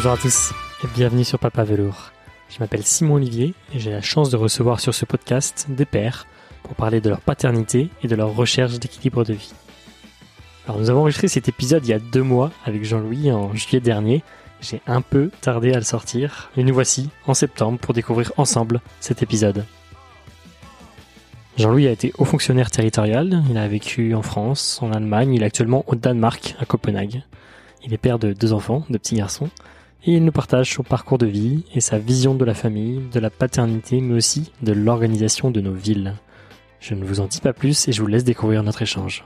Bonjour à tous et bienvenue sur Papa Velours. Je m'appelle Simon Olivier et j'ai la chance de recevoir sur ce podcast des pères pour parler de leur paternité et de leur recherche d'équilibre de vie. Alors nous avons enregistré cet épisode il y a deux mois avec Jean-Louis en juillet dernier. J'ai un peu tardé à le sortir, mais nous voici en septembre pour découvrir ensemble cet épisode. Jean-Louis a été haut fonctionnaire territorial, il a vécu en France, en Allemagne, il est actuellement au Danemark, à Copenhague. Il est père de deux enfants, de petits garçons, et il nous partage son parcours de vie et sa vision de la famille, de la paternité, mais aussi de l'organisation de nos villes. Je ne vous en dis pas plus et je vous laisse découvrir notre échange.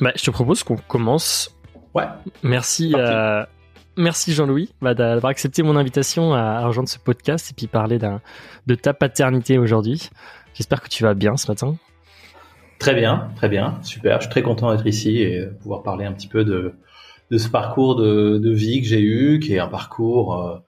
Bah, je te propose qu'on commence. Ouais. Merci, euh, merci Jean-Louis bah, d'avoir accepté mon invitation à, rejoindre ce podcast et puis parler de ta paternité aujourd'hui. J'espère que tu vas bien ce matin. Très bien, très bien, super. Je suis très content d'être ici et pouvoir parler un petit peu de, de ce parcours de, de vie que j'ai eu, qui est un parcours euh,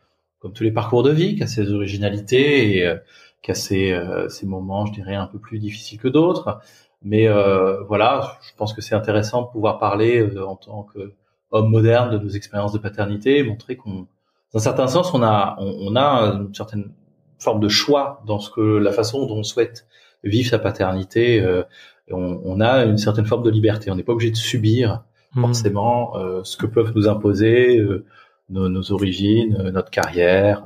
comme tous les parcours de vie, qui a ses originalités et euh, qui a ses, euh, ses, moments, je dirais, un peu plus difficiles que d'autres. Mais euh, voilà, je pense que c'est intéressant de pouvoir parler en tant qu'homme moderne de nos expériences de paternité, montrer qu'on, dans un certain sens, on a, on a une certaine forme de choix dans ce que la façon dont on souhaite vivre sa paternité. Euh, on, on, a une certaine forme de liberté. On n'est pas obligé de subir hmm. forcément euh, ce que peuvent nous imposer euh, nos, nos, origines, euh, notre carrière,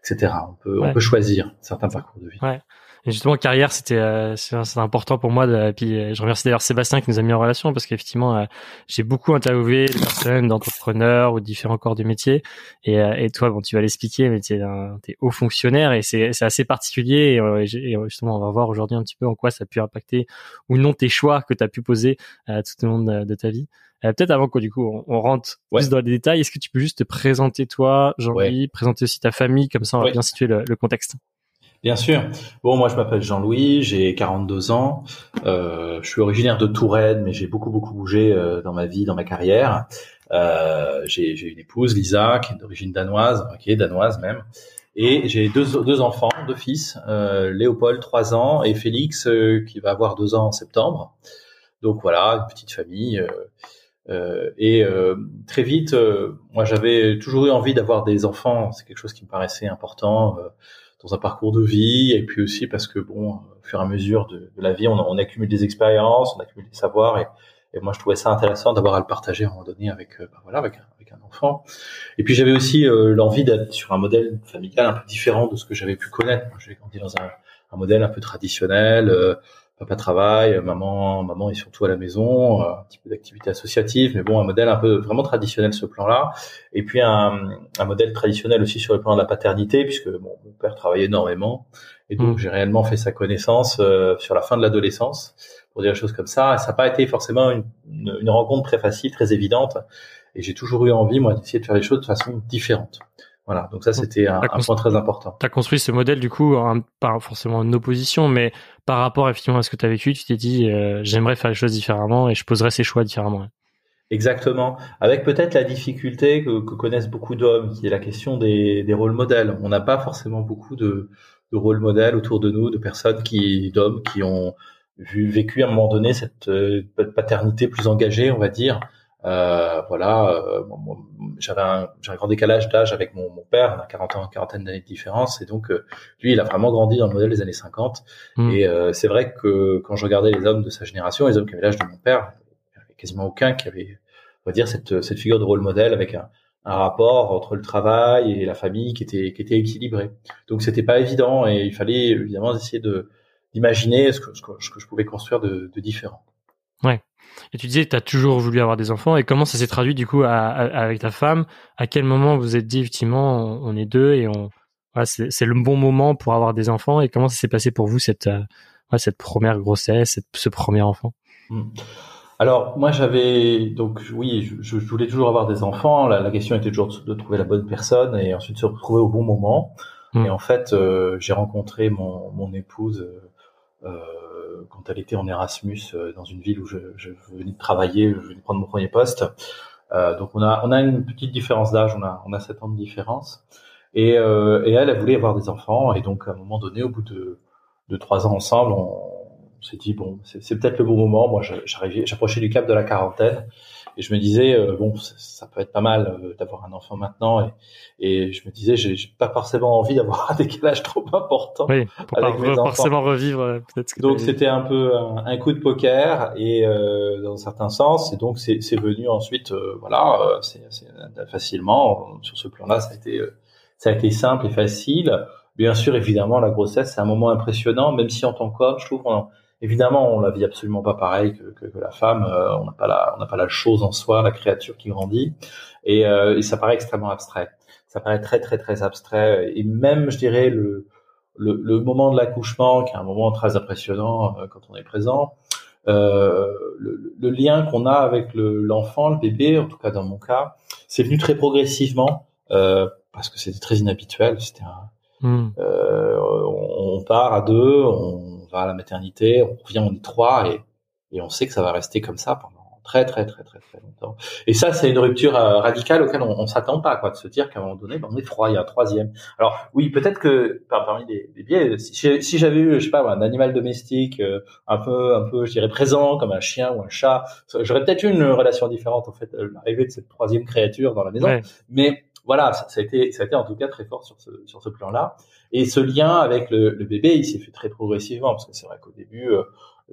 etc. On peut, on peut choisir certains parcours de vie. Ouais. Et justement, carrière, c'était euh, c'est important pour moi. De, puis, euh, je remercie d'ailleurs Sébastien qui nous a mis en relation parce qu'effectivement, euh, j'ai beaucoup interviewé des personnes d'entrepreneurs ou différents corps de métier. Et, et toi, bon, tu vas l'expliquer, mais tu es, haut fonctionnaire et c'est assez particulier. Et, justement, on va voir aujourd'hui un petit peu en quoi ça a pu impacter ou non tes choix que tu as pu poser tout au long de, ta vie. Peut-être avant que du coup on, rentre plus dans les détails, est-ce que tu peux juste te présenter toi, Jean-Louis, présenter aussi ta famille, comme ça on va bien situer le, le contexte. Bien sûr. Bon, moi je m'appelle Jean-Louis, j'ai 42 ans. Euh, je suis originaire de Touraine, mais j'ai beaucoup beaucoup bougé euh, dans ma vie, dans ma carrière. Euh, j'ai une épouse, Lisa, qui est d'origine danoise, qui est danoise même. Et j'ai deux, deux enfants, deux fils, euh, Léopold, 3 ans, et Félix, euh, qui va avoir 2 ans en septembre. Donc voilà, une petite famille. Euh, et très vite, moi j'avais toujours eu envie d'avoir des enfants. C'est quelque chose qui me paraissait important dans un parcours de vie, et puis aussi parce que bon, au fur et à mesure de, la vie, on, accumule des expériences, on accumule des savoirs, et, moi je trouvais ça intéressant d'avoir à le partager à un moment donné avec, euh, bah, voilà, avec, avec, un enfant. Et puis j'avais aussi euh, l'envie d'être sur un modèle familial un peu différent de ce que j'avais pu connaître. J'ai grandi dans un, modèle un peu traditionnel. Euh, papa travaille, maman, maman est surtout à la maison, un petit peu d'activité associative, mais bon, un modèle un peu vraiment traditionnel ce plan-là. Et puis un, un, modèle traditionnel aussi sur le plan de la paternité, puisque bon, mon père travaille énormément, et donc mmh. j'ai réellement fait sa connaissance euh, sur la fin de l'adolescence, pour dire des choses comme ça. Et ça n'a pas été forcément une, une, rencontre très facile, très évidente, et j'ai toujours eu envie, moi, d'essayer de faire les choses de façon différente. Voilà, donc ça c'était un, un, point très important. Tu as construit ce modèle du coup, pas forcément en opposition, mais par rapport effectivement à ce que tu as vécu, tu t'es dit euh, j'aimerais faire les choses différemment et je poserai ces choix différemment. Exactement, avec peut-être la difficulté que, que connaissent beaucoup d'hommes, qui est la question des, des rôles modèles. On n'a pas forcément beaucoup de, de rôles modèles autour de nous, de personnes qui, d'hommes qui ont vu, vécu à un moment donné cette euh, paternité plus engagée, on va dire, euh, voilà, euh, j'avais un, un, grand décalage d'âge avec mon, mon, père, on a 40 ans, quarantaine d'années de différence, et donc euh, lui, il a vraiment grandi dans le modèle des années 50. Hmm. Et euh, c'est vrai que quand je regardais les hommes de sa génération, les hommes qui avaient l'âge de mon père, il n'y avait quasiment aucun qui avait, on va dire, cette, cette figure de rôle modèle avec un, un rapport entre le travail et la famille qui était, qui était équilibré. Donc c'était pas évident, et il fallait évidemment essayer de d'imaginer ce que, ce que, je pouvais construire de, de différent. Ouais. Et tu disais, tu as toujours voulu avoir des enfants. Et comment ça s'est traduit du coup avec ta femme? À quel moment vous êtes dit, effectivement, on, est deux et on, voilà, c'est le bon moment pour avoir des enfants? Et comment ça s'est passé pour vous cette, euh, cette première grossesse, ce premier enfant? Hmm. Alors moi j'avais donc oui je, voulais toujours avoir des enfants. La, question était toujours de, trouver la bonne personne et ensuite se retrouver au bon moment. Hmm. Et en fait euh, j'ai rencontré mon, mon épouse euh, quand elle était en Erasmus euh, dans une ville où je, venais de travailler, je venais de prendre mon premier poste. Euh, donc on a on a une petite différence d'âge, on a on a sept ans de différence. Et, euh, et elle, elle voulait avoir des enfants et donc à un moment donné, au bout de de trois ans ensemble, on, on s'est dit bon, c'est peut-être le bon moment. Moi, j'approchais du cap de la quarantaine et je me disais euh, bon, ça, peut être pas mal euh, d'avoir un enfant maintenant et, et je me disais j'ai pas forcément envie d'avoir un décalage trop important oui, pour avec pas mes forcément revivre euh. Donc c'était un peu un, coup de poker et dans un certain sens et donc c'est venu ensuite voilà, c'est facilement sur ce plan-là, ça a été ça a été simple et facile. Bien sûr, évidemment, la grossesse, c'est un moment impressionnant, même si en tant qu'homme, je trouve, évidemment, on la vit absolument pas pareil que, que, que la femme. Euh, on n'a pas la, on n'a pas la chose en soi, la créature qui grandit, et, euh, et, ça paraît extrêmement abstrait. Ça paraît très, très, très abstrait. Et même, je dirais, le, le, le moment de l'accouchement, qui est un moment très impressionnant euh, quand on est présent, euh, le, le, lien qu'on a avec l'enfant, le, bébé, en tout cas dans mon cas, c'est venu très progressivement euh, parce que c'était très inhabituel. C'était Hmm. Euh, on, part à deux, on va à la maternité, on revient, on est trois et, et on sait que ça va rester comme ça pendant très très très très très longtemps. Et ça, c'est une rupture euh, radicale auquel on, on s'attend pas, quoi, de se dire qu'à un moment donné, ben, on est trois, il y a un troisième. Alors oui, peut-être que parmi les, les biais, si, si j'avais eu, je sais pas, un animal domestique euh, un peu, un peu, je dirais présent, comme un chien ou un chat, j'aurais peut-être eu une relation différente en fait, l'arrivée de cette troisième créature dans la maison. Mais voilà, ça, a été, ça a été en tout cas très fort sur ce, sur ce plan-là. Et ce lien avec le, le bébé, il s'est fait très progressivement parce que c'est vrai qu'au début, euh,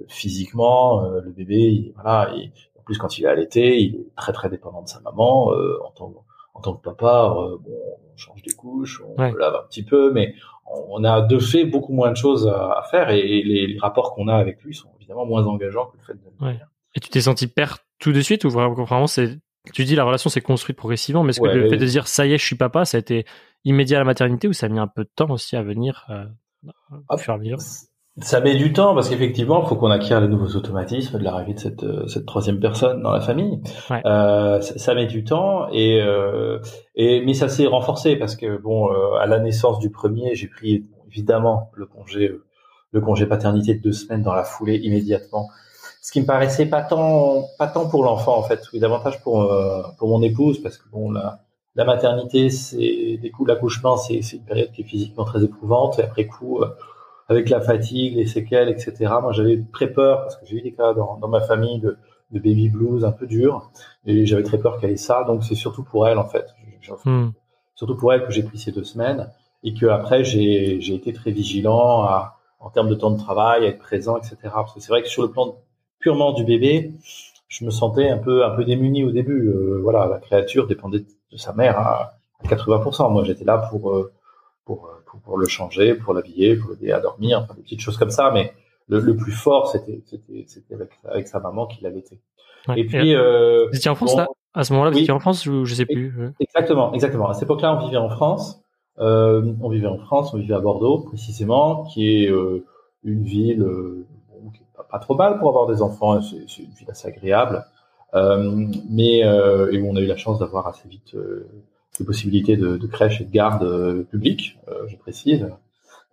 physiquement, euh, le bébé, il, voilà, il, en plus quand il est allaité, il est très très dépendant de sa maman. Euh, en tant en tant que papa, bon, on change des couches, on lave un petit peu, mais on a de fait beaucoup moins de choses à, faire et, les, les, rapports qu'on a avec lui sont évidemment moins engageants que le fait de. Ouais. Et tu t'es senti père tout de suite ou vraiment c'est tu dis la relation s'est construite progressivement, mais est-ce que le fait de dire ça y est, je suis papa, ça a été immédiat à la maternité ou ça a mis un peu de temps aussi à venir euh, à faire Ça met du temps parce qu'effectivement, il faut qu'on acquiert les nouveaux automatismes de l'arrivée de cette, euh, cette troisième personne dans la famille. Euh, ça, ça, met du temps et, euh, et mais ça s'est renforcé parce que bon, à la naissance du premier, j'ai pris évidemment le congé le congé paternité de deux semaines dans la foulée immédiatement ce qui me paraissait pas tant pas tant pour l'enfant en fait, mais davantage pour euh, pour mon épouse parce que bon la la maternité c'est des coups l'accouchement c'est c'est une période qui est physiquement très éprouvante et après coup euh, avec la fatigue, les séquelles, etc. Moi j'avais très peur parce que j'ai eu des cas dans, dans ma famille de, de baby blues un peu dur et j'avais très peur qu'elle ait ça donc c'est surtout pour elle en fait, hmm. surtout pour elle que j'ai pris ces deux semaines et que après j'ai j'ai été très vigilant à en termes de temps de travail, à être présent, etc. Parce que c'est vrai que sur le plan purement du bébé, je me sentais un peu un peu démuni au début. Euh, voilà, la créature dépendait de sa mère à, 80%. Moi, j'étais là pour, euh, pour, pour le changer, pour l'habiller, pour l'aider à dormir, enfin, des petites choses comme ça. Mais le, plus fort, c'était c'était c'était avec, avec sa maman qui l'allaitait. Ouais. Et puis, euh, vous étiez en France là? À ce moment-là, vous étiez en France ou je sais plus Exactement, exactement. À cette époque-là, on vivait en France. Euh, on vivait en France, on vivait à Bordeaux précisément, qui est euh, une ville pas trop mal pour avoir des enfants. C'est une ville assez agréable, euh, mais euh, et on a eu la chance d'avoir assez vite euh, des possibilités de, de, crèche et de garde euh, publique, euh, je précise,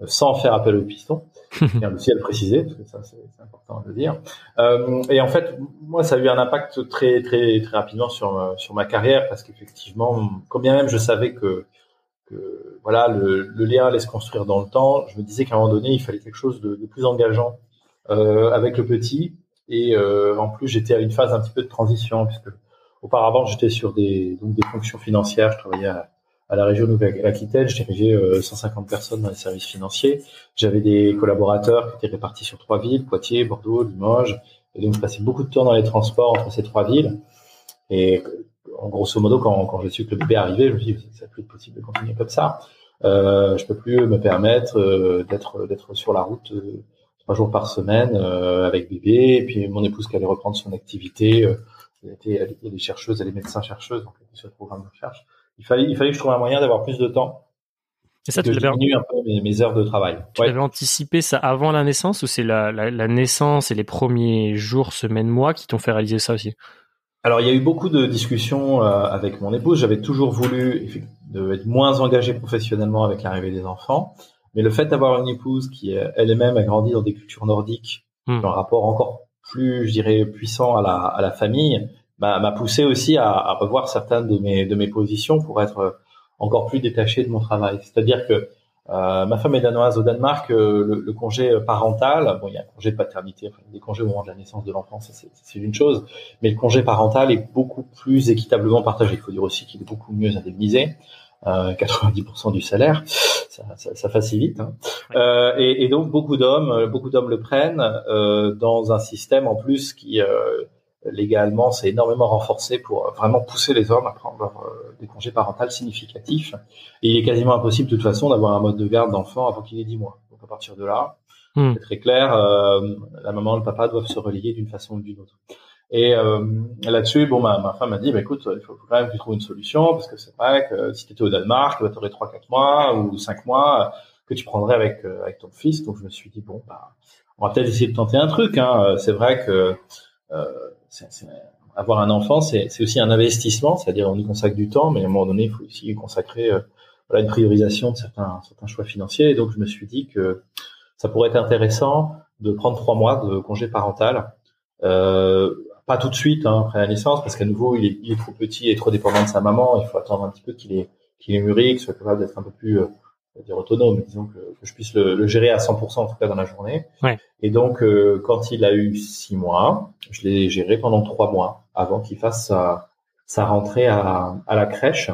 sans faire appel au piston. bien aussi à le préciser parce que ça c'est important de le dire. et en fait, moi, ça a eu un impact très très très rapidement sur sur ma carrière parce qu'effectivement, combien même je savais que que voilà le, le, lien allait se construire dans le temps, je me disais qu'à un moment donné, il fallait quelque chose de, de plus engageant euh, avec le petit. Et euh, en plus, j'étais à une phase un petit peu de transition puisque auparavant, j'étais sur des donc des fonctions financières. Je travaillais à, la région Nouvelle-Aquitaine. Je dirigeais 150 euh, personnes dans les services financiers. J'avais des collaborateurs qui étaient répartis sur trois villes, Poitiers, Bordeaux, Limoges. Et donc, je passais beaucoup de temps dans les transports entre ces trois villes. Et en grosso modo, quand, quand j'ai su que le bébé arrivait, je me suis dit, c'est plus possible de continuer comme ça. Euh, je peux plus me permettre euh, d'être d'être sur la route trois jours par semaine euh, avec bébé. Et puis mon épouse qui allait reprendre son activité. Euh, elle était, elle, est chercheuse, elle est médecin chercheuse, donc elle était sur le programme de recherche. Il fallait, il fallait que je trouve un moyen d'avoir plus de temps. Et ça, tu l'avais un peu mes, mes, heures de travail. Tu avais anticipé ça avant la naissance ou c'est la, la, la, naissance et les premiers jours, semaines, mois qui t'ont fait réaliser ça aussi? Alors, il y a eu beaucoup de discussions euh, avec mon épouse. J'avais toujours voulu être moins engagé professionnellement avec l'arrivée des enfants. Mais le fait d'avoir une épouse qui elle-même a grandi dans des cultures nordiques, hmm. un rapport encore plus, je dirais, puissant à la, à la famille, m'a poussé aussi à, à, revoir certaines de mes, de mes positions pour être encore plus détaché de mon travail. C'est-à-dire que Euh, ma femme est danoise au Danemark. Le, le, congé parental, bon, il y a un congé de paternité, enfin, des congés au moment de la naissance de l'enfant, c'est une chose, mais le congé parental est beaucoup plus équitablement partagé. Il faut dire aussi qu'il est beaucoup mieux indemnisé. 90% du salaire, ça, ça, ça facilite. Hein. Euh, et, et, donc beaucoup d'hommes, beaucoup d'hommes le prennent euh, dans un système en plus qui légalement, c'est énormément renforcé pour vraiment pousser les hommes à prendre euh, des congés parentaux significatifs. Et il est quasiment impossible de toute façon d'avoir un mode de garde d'enfant avant qu'il ait 10 mois. Donc à partir de là, hmm. c'est très clair, euh, la maman et le papa doivent se relier d'une façon ou d'une autre. Et euh, là-dessus, bon, ma, ma femme m'a dit, bah, écoute, il faut, quand même que tu trouves une solution, parce que c'est vrai que si tu étais au Danemark, tu aurais 3-4 mois ou 5 mois que tu prendrais avec, avec ton fils. Donc je me suis dit, bon, bah, on va peut-être essayer de tenter un truc. Hein. C'est vrai que euh, avoir un enfant, c'est aussi un investissement, c'est-à-dire on y consacre du temps, mais à un moment donné, il faut aussi consacrer euh, voilà, une priorisation de certains, certains choix financiers. Et donc, je me suis dit que ça pourrait être intéressant de prendre trois mois de congé parental. Euh, pas tout de suite hein, après la naissance, parce qu'à nouveau, il est, il est, trop petit et trop dépendant de sa maman. Il faut attendre un petit peu qu'il est, qu'il est mûri, qu'il soit capable d'être un peu plus euh, dire autonome, disons que, que je puisse le, le, gérer à 100% en tout cas dans la journée. Ouais. Et donc, euh, quand il a eu six mois, je l'ai géré pendant trois mois avant qu'il fasse sa, sa rentrée à, à la crèche.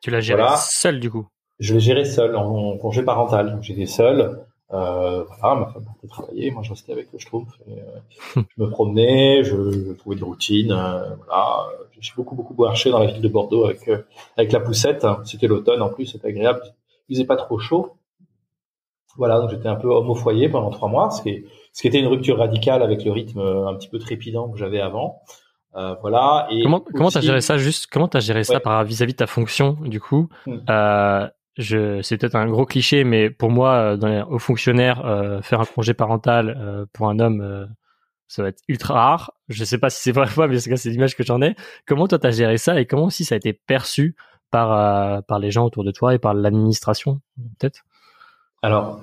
Tu l'as géré seul du coup? Je l'ai géré seul en, congé parental. J'étais seul. Euh, voilà, ma femme partait travailler, moi je restais avec le Schtroumpf. Euh, je me promenais, je, je trouvais des routines. Euh, voilà, j'ai beaucoup beaucoup marché dans la ville de Bordeaux avec euh, avec la poussette. C'était l'automne en plus, c'était agréable il faisait pas trop chaud. Voilà, donc j'étais un peu homme au foyer pendant trois mois, ce qui, est, ce qui était une rupture radicale avec le rythme un petit peu trépidant que j'avais avant. Euh, voilà. Et comment comment t'as géré ça juste? Comment t'as géré ça par vis-à-vis de ta fonction du coup? Euh, je, c'est peut-être un gros cliché, mais pour moi, euh, dans les hauts fonctionnaires, euh, faire un congé parental euh, pour un homme, ça va être ultra rare. Je sais pas si c'est vrai ou pas, mais c'est l'image que j'en ai. Comment toi t'as géré ça et comment aussi ça a été perçu par par les gens autour de toi et par l'administration peut-être? Alors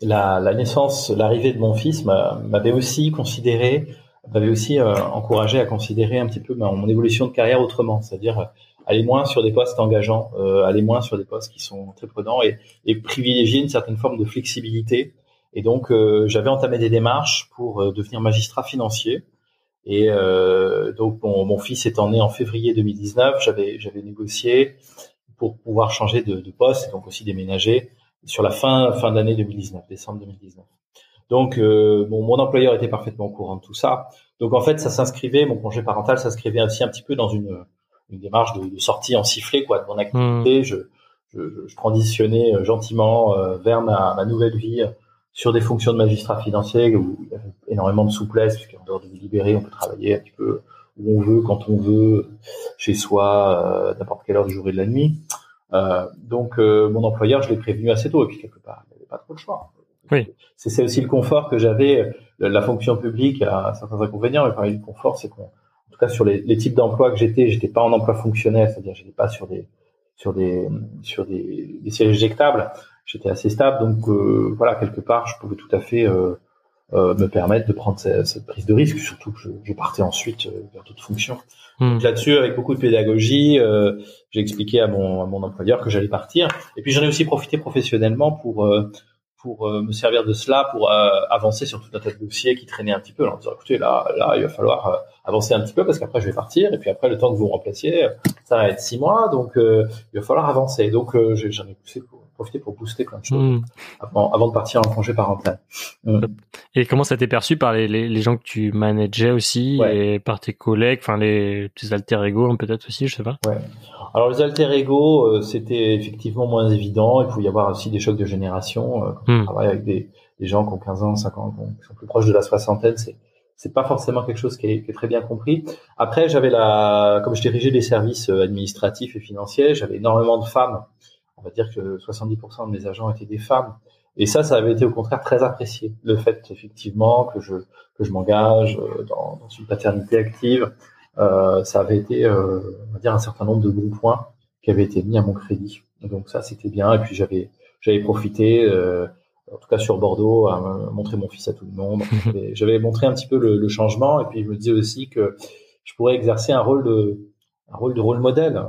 la, la, naissance, l'arrivée de mon fils m'avait aussi considéré, m'avait aussi encouragé à considérer un petit peu mon évolution de carrière autrement, c'est-à-dire aller moins sur des postes engageants, euh, aller moins sur des postes qui sont très prudents et, et privilégier une certaine forme de flexibilité. Et donc j'avais entamé des démarches pour devenir magistrat financier. Et euh, donc mon, mon, fils étant né en février 2019, j'avais j'avais négocié pour pouvoir changer de, de, poste et donc aussi déménager sur la fin fin d'année 2019, décembre 2019. Donc euh, mon, mon, employeur était parfaitement au courant de tout ça. Donc en fait ça s'inscrivait, mon congé parental s'inscrivait aussi un petit peu dans une, une démarche de, de, sortie en sifflet quoi de mon activité. Mmh. Je, je, je, transitionnais euh, gentiment euh, vers ma, ma nouvelle vie sur des fonctions de magistrat financier où il y a énormément de souplesse, puisqu'en dehors de libérer, on peut travailler un petit peu où on veut, quand on veut, chez soi, euh, n'importe quelle heure du jour et de la nuit. Euh, donc, euh, mon employeur, je l'ai prévenu assez tôt, et puis quelque part, il n'y avait pas trop de choix. Oui. C'est aussi le confort que j'avais. La fonction publique a certains inconvénients, mais parmi le confort, c'est qu'on, tout cas, sur les, les types d'emplois que j'étais, j'étais pas en emploi fonctionnel, c'est-à-dire j'étais pas sur des sur des sur des, des sièges éjectables j'étais assez stable, donc euh, voilà, quelque part, je pouvais tout à fait euh, euh, me permettre de prendre cette, cette, prise de risque, surtout que je, je partais ensuite vers d'autres fonctions. Hmm. Donc là-dessus, avec beaucoup de pédagogie, j'ai expliqué à mon, à mon employeur que j'allais partir, et puis j'en ai aussi profité professionnellement pour pour me servir de cela pour avancer sur tout un tas de dossiers qui traînaient un petit peu en disant écoutez là là il va falloir avancer un petit peu parce qu'après je vais partir et puis après le temps que vous remplaciez ça va être six mois donc il va falloir avancer. Donc j'en ai poussé pour profiter pour booster plein de choses hmm. avant, avant, de partir en congé parental. Hmm. Et comment ça t'est perçu par les, les, les, gens que tu manageais aussi et par tes collègues, enfin les tes alter ego hein, peut-être aussi, je sais pas. Ouais. Alors les alter ego, euh, c'était effectivement moins évident. Il pouvait y avoir aussi des chocs de génération. Euh, quand on hmm. travaille avec des, des, gens qui ont 15 ans, 50 ans, qui sont plus proches de la soixantaine, c'est c'est pas forcément quelque chose qui est, qui est très bien compris. Après, j'avais la, comme je dirigeais des services euh, administratifs et financiers, j'avais énormément de femmes on va dire que 70% de mes agents étaient des femmes. Et ça, ça avait été au contraire très apprécié. Le fait effectivement que je que je m'engage euh, dans, dans, une paternité active, euh, ça avait été, euh, on va dire, un certain nombre de bons points qui avaient été mis à mon crédit. Donc ça, c'était bien. Et puis j'avais j'avais profité, euh, en tout cas sur Bordeaux, à montrer mon fils à tout le monde. j'avais montré un petit peu le, le, changement. Et puis je me disais aussi que je pourrais exercer un rôle de un rôle de rôle modèle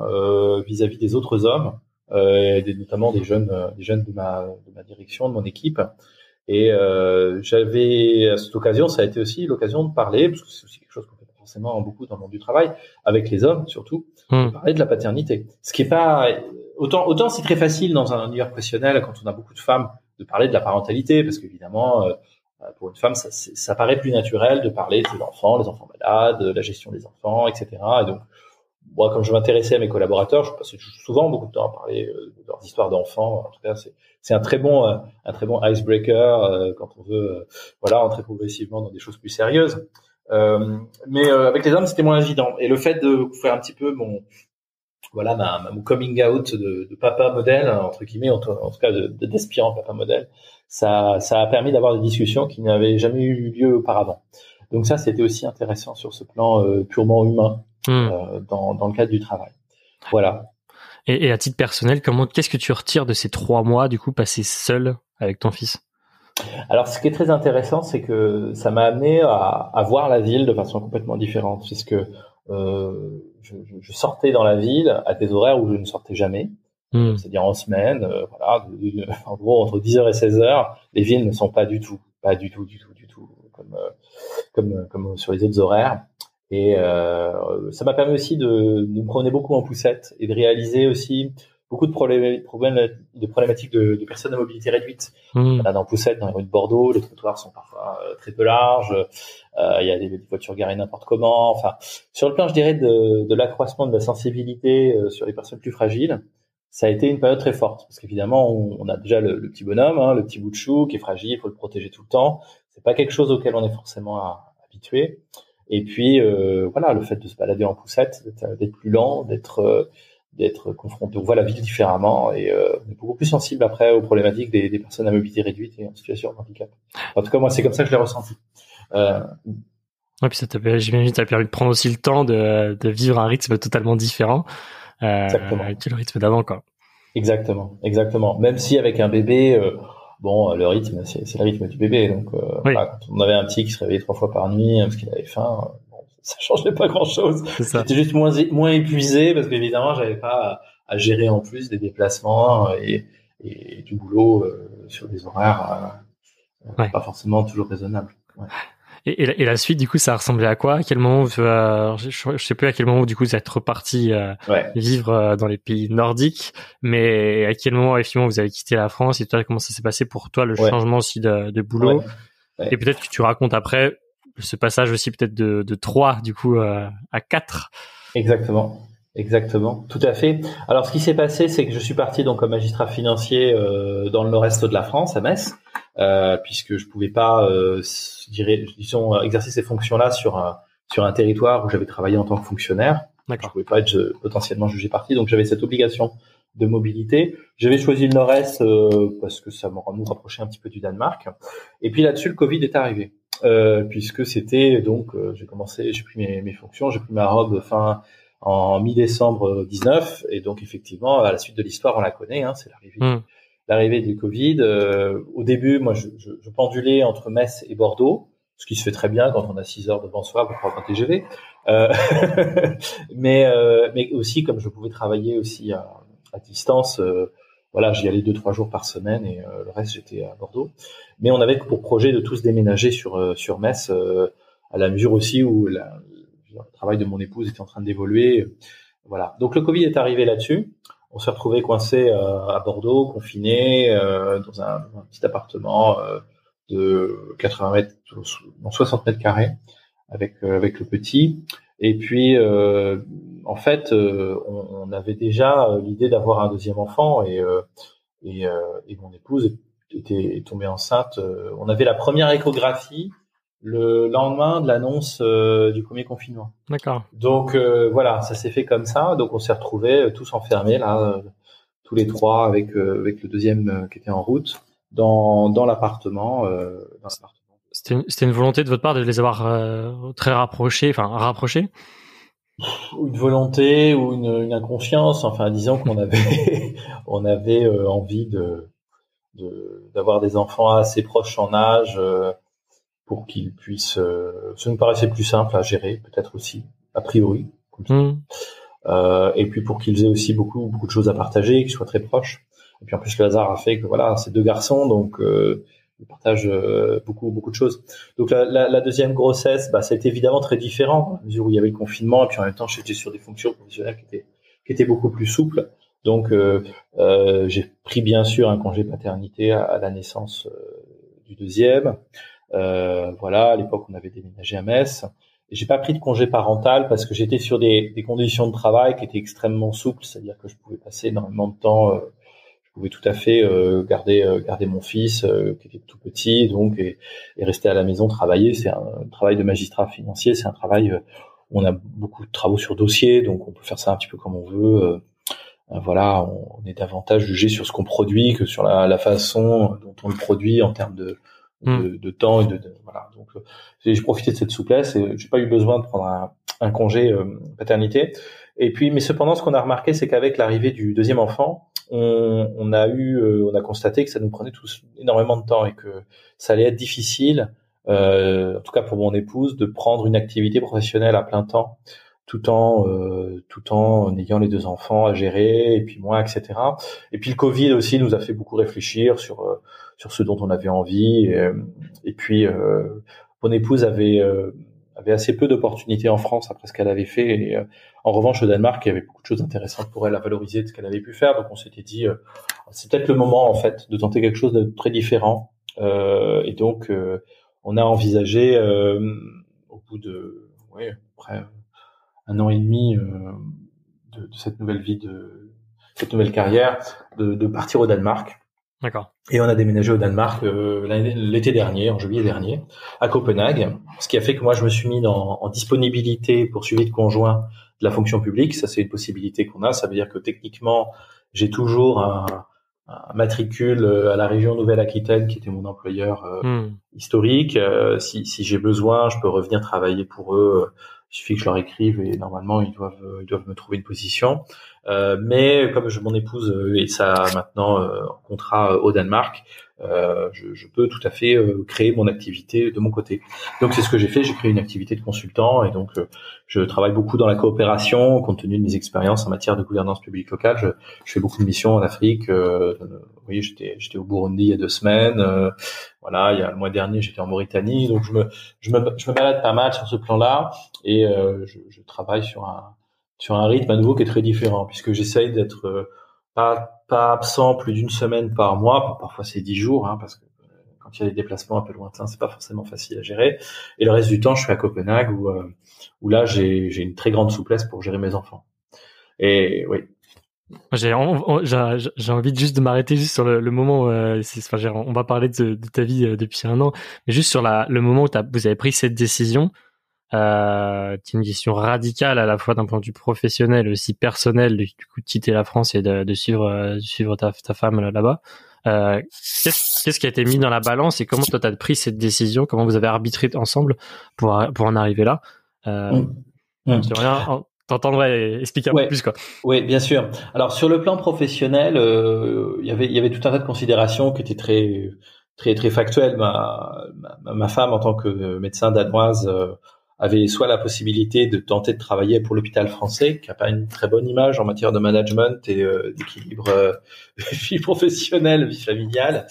vis-à-vis -vis des autres hommes euh, notamment des jeunes, des jeunes de ma, de ma direction, de mon équipe. Et j'avais à cette occasion, ça a été aussi l'occasion de parler, parce que c'est aussi quelque chose qu'on fait forcément beaucoup dans le monde du travail, avec les hommes surtout, de hmm. parler de la paternité. Ce qui est pas autant autant c'est très facile dans un univers professionnel quand on a beaucoup de femmes de parler de la parentalité, parce qu'évidemment pour une femme, ça, ça, paraît plus naturel de parler de ses enfants, les enfants malades, de la gestion des enfants, etc. Et donc, moi, quand je m'intéressais à mes collaborateurs, je passais souvent beaucoup de temps à parler euh, de leurs histoires d'enfants. En tout cas, c'est un très bon, euh, un très bon icebreaker euh, quand on veut, voilà, entrer progressivement dans des choses plus sérieuses. mais avec les hommes, c'était moins évident. Et le fait de faire un petit peu mon, voilà, ma, mon coming out de, de papa modèle entre guillemets, en, tout cas d'aspirant papa modèle, ça, ça a permis d'avoir des discussions qui n'avaient jamais eu lieu auparavant. Donc ça, c'était aussi intéressant sur ce plan purement humain. Hmm. Euh, dans, dans le cadre du travail. Voilà. Et, et à titre personnel, comment qu'est-ce que tu retires de ces trois mois du coup passés seul avec ton fils? Alors, ce qui est très intéressant, c'est que ça m'a amené à, à, voir la ville de façon complètement différente, puisque euh, je, je, sortais dans la ville à des horaires où je ne sortais jamais, hmm. c'est-à-dire en semaine, euh, voilà, en gros entre 10h et 16h, les villes ne sont pas du tout, pas du tout, du tout, du tout comme euh, comme comme sur les autres horaires. Et euh, ça m'a permis aussi de, de, me promener beaucoup en poussette et de réaliser aussi beaucoup de problèmes, de problématiques de, de, personnes à mobilité réduite. Mmh. dans poussette, dans les rues de Bordeaux, les trottoirs sont parfois euh, très peu larges. Euh, il y a des, voitures garées n'importe comment. Enfin, sur le plan, je dirais, de, de l'accroissement de la sensibilité sur les personnes plus fragiles, ça a été une période très forte parce qu'évidemment, on, on, a déjà le, petit bonhomme, hein, le petit bout de chou qui est fragile, il faut le protéger tout le temps. C'est pas quelque chose auquel on est forcément habitué. Et puis euh, voilà, le fait de se balader en poussette, d'être plus lent, d'être euh, d'être confronté, on voit la ville différemment et euh, on est beaucoup plus sensible après aux problématiques des, des, personnes à mobilité réduite et en situation de handicap. En tout cas, moi, c'est comme ça que je l'ai ressenti. Euh, ouais, puis ça t'a, j'imagine, permis de prendre aussi le temps de, de vivre un rythme totalement différent euh, que le rythme d'avant, quoi. Exactement, exactement. Même si avec un bébé, euh, bon, le rythme, c'est le rythme du bébé. Donc, euh, quand on avait un petit qui se réveillait trois fois par nuit parce qu'il avait faim, bon, ça changeait pas grand-chose. J'étais juste moins moins épuisé parce qu'évidemment, j'avais pas à, gérer en plus des déplacements et, et du boulot euh, sur des horaires euh, pas forcément toujours raisonnables. Ouais. Et, et, la, suite, du coup, ça ressemblait à quoi? À quel moment vous, euh, je, je, sais plus à quel moment du coup vous êtes reparti euh, vivre euh, dans les pays nordiques, mais à quel moment effectivement vous avez quitté la France? Et toi comment ça s'est passé pour toi le changement aussi de, de boulot? Et peut-être que tu racontes après ce passage aussi peut-être de, de 3 du coup à 4 Exactement. Exactement, tout à fait. Alors, ce qui s'est passé, c'est que je suis parti donc comme magistrat financier dans le nord-est de la France, à Metz, puisque je pouvais pas, euh, dirais, disons, exercer ces fonctions-là sur un sur un territoire où j'avais travaillé en tant que fonctionnaire. Je pouvais pas être euh, potentiellement jugé parti, donc j'avais cette obligation de mobilité. J'avais choisi le nord-est euh, parce que ça nous rapprochait un petit peu du Danemark. Et puis là-dessus, le Covid est arrivé, euh, puisque c'était donc, j'ai commencé, j'ai pris mes, mes fonctions, j'ai pris ma robe fin en mi-décembre 19 et donc effectivement à la suite de l'histoire on la connaît hein, c'est l'arrivée hmm. L'arrivée du Covid euh, au début moi je, pendulais entre Metz et Bordeaux ce qui se fait très bien quand on a 6 heures devant soi pour prendre un TGV euh, mais euh, mais aussi comme je pouvais travailler aussi à, distance voilà j'y allais deux trois jours par semaine et le reste j'étais à Bordeaux mais on avait pour projet de tous déménager sur sur Metz à la mesure aussi où le travail de mon épouse était en train d'évoluer. Voilà. Donc le Covid est arrivé là-dessus. On s'est retrouvé coincé euh, à Bordeaux, confiné euh, dans un, petit appartement euh, de 80 mètres, non 60 mètres carrés, avec avec le petit. Et puis en fait, on, on, avait déjà l'idée d'avoir un deuxième enfant et et, et mon épouse était tombée enceinte. on avait la première échographie le lendemain de l'annonce euh, du premier confinement. D'accord. Donc euh, voilà, ça s'est fait comme ça. Donc on s'est retrouvés euh, tous enfermés là, tous les trois avec avec le deuxième qui était en route dans dans l'appartement. c'était une, une, volonté de votre part de les avoir très rapprochés, enfin rapprochés? Une volonté ou une, une inconscience. Enfin, disons qu'on avait on avait envie de d'avoir des enfants assez proches en âge pour qu'ils puissent. Euh, ça nous paraissait plus simple à gérer, peut-être aussi, a priori. Hmm. Euh, et puis pour qu'ils aient aussi beaucoup beaucoup de choses à partager, qu'ils soient très proches. Et puis en plus le hasard a fait que voilà, c'est deux garçons, donc euh, ils partagent euh, beaucoup beaucoup de choses. Donc la, la, la deuxième grossesse, bah, c'était évidemment très différent, à mesure où il y avait le confinement, et puis en même temps j'étais sur des fonctions professionnelles qui étaient qui étaient beaucoup plus souples. Donc j'ai pris bien sûr un congé paternité à, à la naissance du deuxième. Voilà, à l'époque on avait déménagé à Metz j'ai pas pris de congé parental parce que j'étais sur des, des, conditions de travail qui étaient extrêmement souples, c'est-à-dire que je pouvais passer énormément de temps. Euh, je pouvais tout à fait euh, garder euh, garder mon fils qui était tout petit, donc et, et, rester à la maison travailler. C'est un, travail de magistrat financier, c'est un travail on a beaucoup de travaux sur dossier, donc on peut faire ça un petit peu comme on veut. voilà, on, est davantage jugé sur ce qu'on produit que sur la, la façon dont on le produit en termes de. De, de, temps et de, de voilà. Donc euh, j'ai profité de cette souplesse et j'ai pas eu besoin de prendre un, un congé euh, paternité. Et puis, mais cependant, ce qu'on a remarqué, c'est qu'avec l'arrivée du deuxième enfant, on, on, a eu, euh, on a constaté que ça nous prenait tous énormément de temps et que ça allait être difficile, euh, en tout cas pour mon épouse, de prendre une activité professionnelle à plein temps, tout en tout en ayant les deux enfants à gérer et puis moi, etc. Et puis le Covid aussi nous a fait beaucoup réfléchir sur sur ce dont on avait envie. Et, euh, et puis, euh, mon épouse avait euh, avait assez peu d'opportunités en France après ce qu'elle avait fait. Et, en revanche, au Danemark, il y avait beaucoup de choses intéressantes pour elle à valoriser de ce qu'elle avait pu faire. Donc, on s'était dit, c'est peut-être le moment en fait de tenter quelque chose de très différent. Euh, et donc, on a envisagé au bout de, ouais, après un an et demi de, de, cette nouvelle vie, de cette nouvelle carrière, de, de partir au Danemark. D'accord. Et on a déménagé au Danemark euh, l'été dernier, en juillet dernier, à Copenhague, ce qui a fait que moi je me suis mis dans, en disponibilité pour suivi de conjoint de la fonction publique. Ça c'est une possibilité qu'on a. Ça veut dire que techniquement j'ai toujours un, un, matricule euh, à la région Nouvelle-Aquitaine qui était mon employeur euh, hmm. historique. Euh, si, si j'ai besoin, je peux revenir travailler pour eux. Il suffit que je leur écrive et normalement ils doivent ils doivent me trouver une position. Euh, mais comme je, mon épouse euh, et ça maintenant euh, contrat au Danemark, je, je, peux tout à fait créer mon activité de mon côté. Donc c'est ce que j'ai fait. J'ai créé une activité de consultant et donc je travaille beaucoup dans la coopération compte tenu de mes expériences en matière de gouvernance publique locale. Je, je fais beaucoup de missions en Afrique. oui, j'étais j'étais au Burundi il y a deux semaines. voilà, il y a le mois dernier j'étais en Mauritanie. Donc je me je me je me balade pas mal sur ce plan-là et je, je travaille sur un sur un rythme à nouveau qui est très différent, puisque j'essaye d'être euh, pas, absent plus d'une semaine par mois, parfois c'est dix jours, hein, parce que euh, quand il y a des déplacements un peu lointains, c'est pas forcément facile à gérer. Et le reste du temps, je suis à Copenhague, où, euh, où là, j'ai, une très grande souplesse pour gérer mes enfants. Et oui, j'ai envie juste de m'arrêter juste sur le, moment. Euh, enfin, on va parler de, ta vie depuis un an, mais juste sur le moment où vous avez pris cette décision euh, c'est une question radicale à la fois d'un point de vue professionnel aussi personnel du coup de quitter la France et de, de suivre euh, suivre ta, ta femme là-bas euh, qu'est-ce, qu'est-ce qui a été mis dans la balance et comment toi t'as pris cette décision? Comment vous avez arbitré ensemble pour pour en arriver là? Euh, mmh. Mmh. rien t'entendrais expliquer un peu plus quoi. Oui, bien sûr. Alors sur le plan professionnel, euh, il y avait il y avait tout un tas de considérations qui étaient très très très factuelles. Ma ma, ma femme en tant que médecin danoise euh, avait soit la possibilité de tenter de travailler pour l'hôpital français, qui a pas une très bonne image en matière de management et euh, d'équilibre euh, vie professionnelle, vie familiale,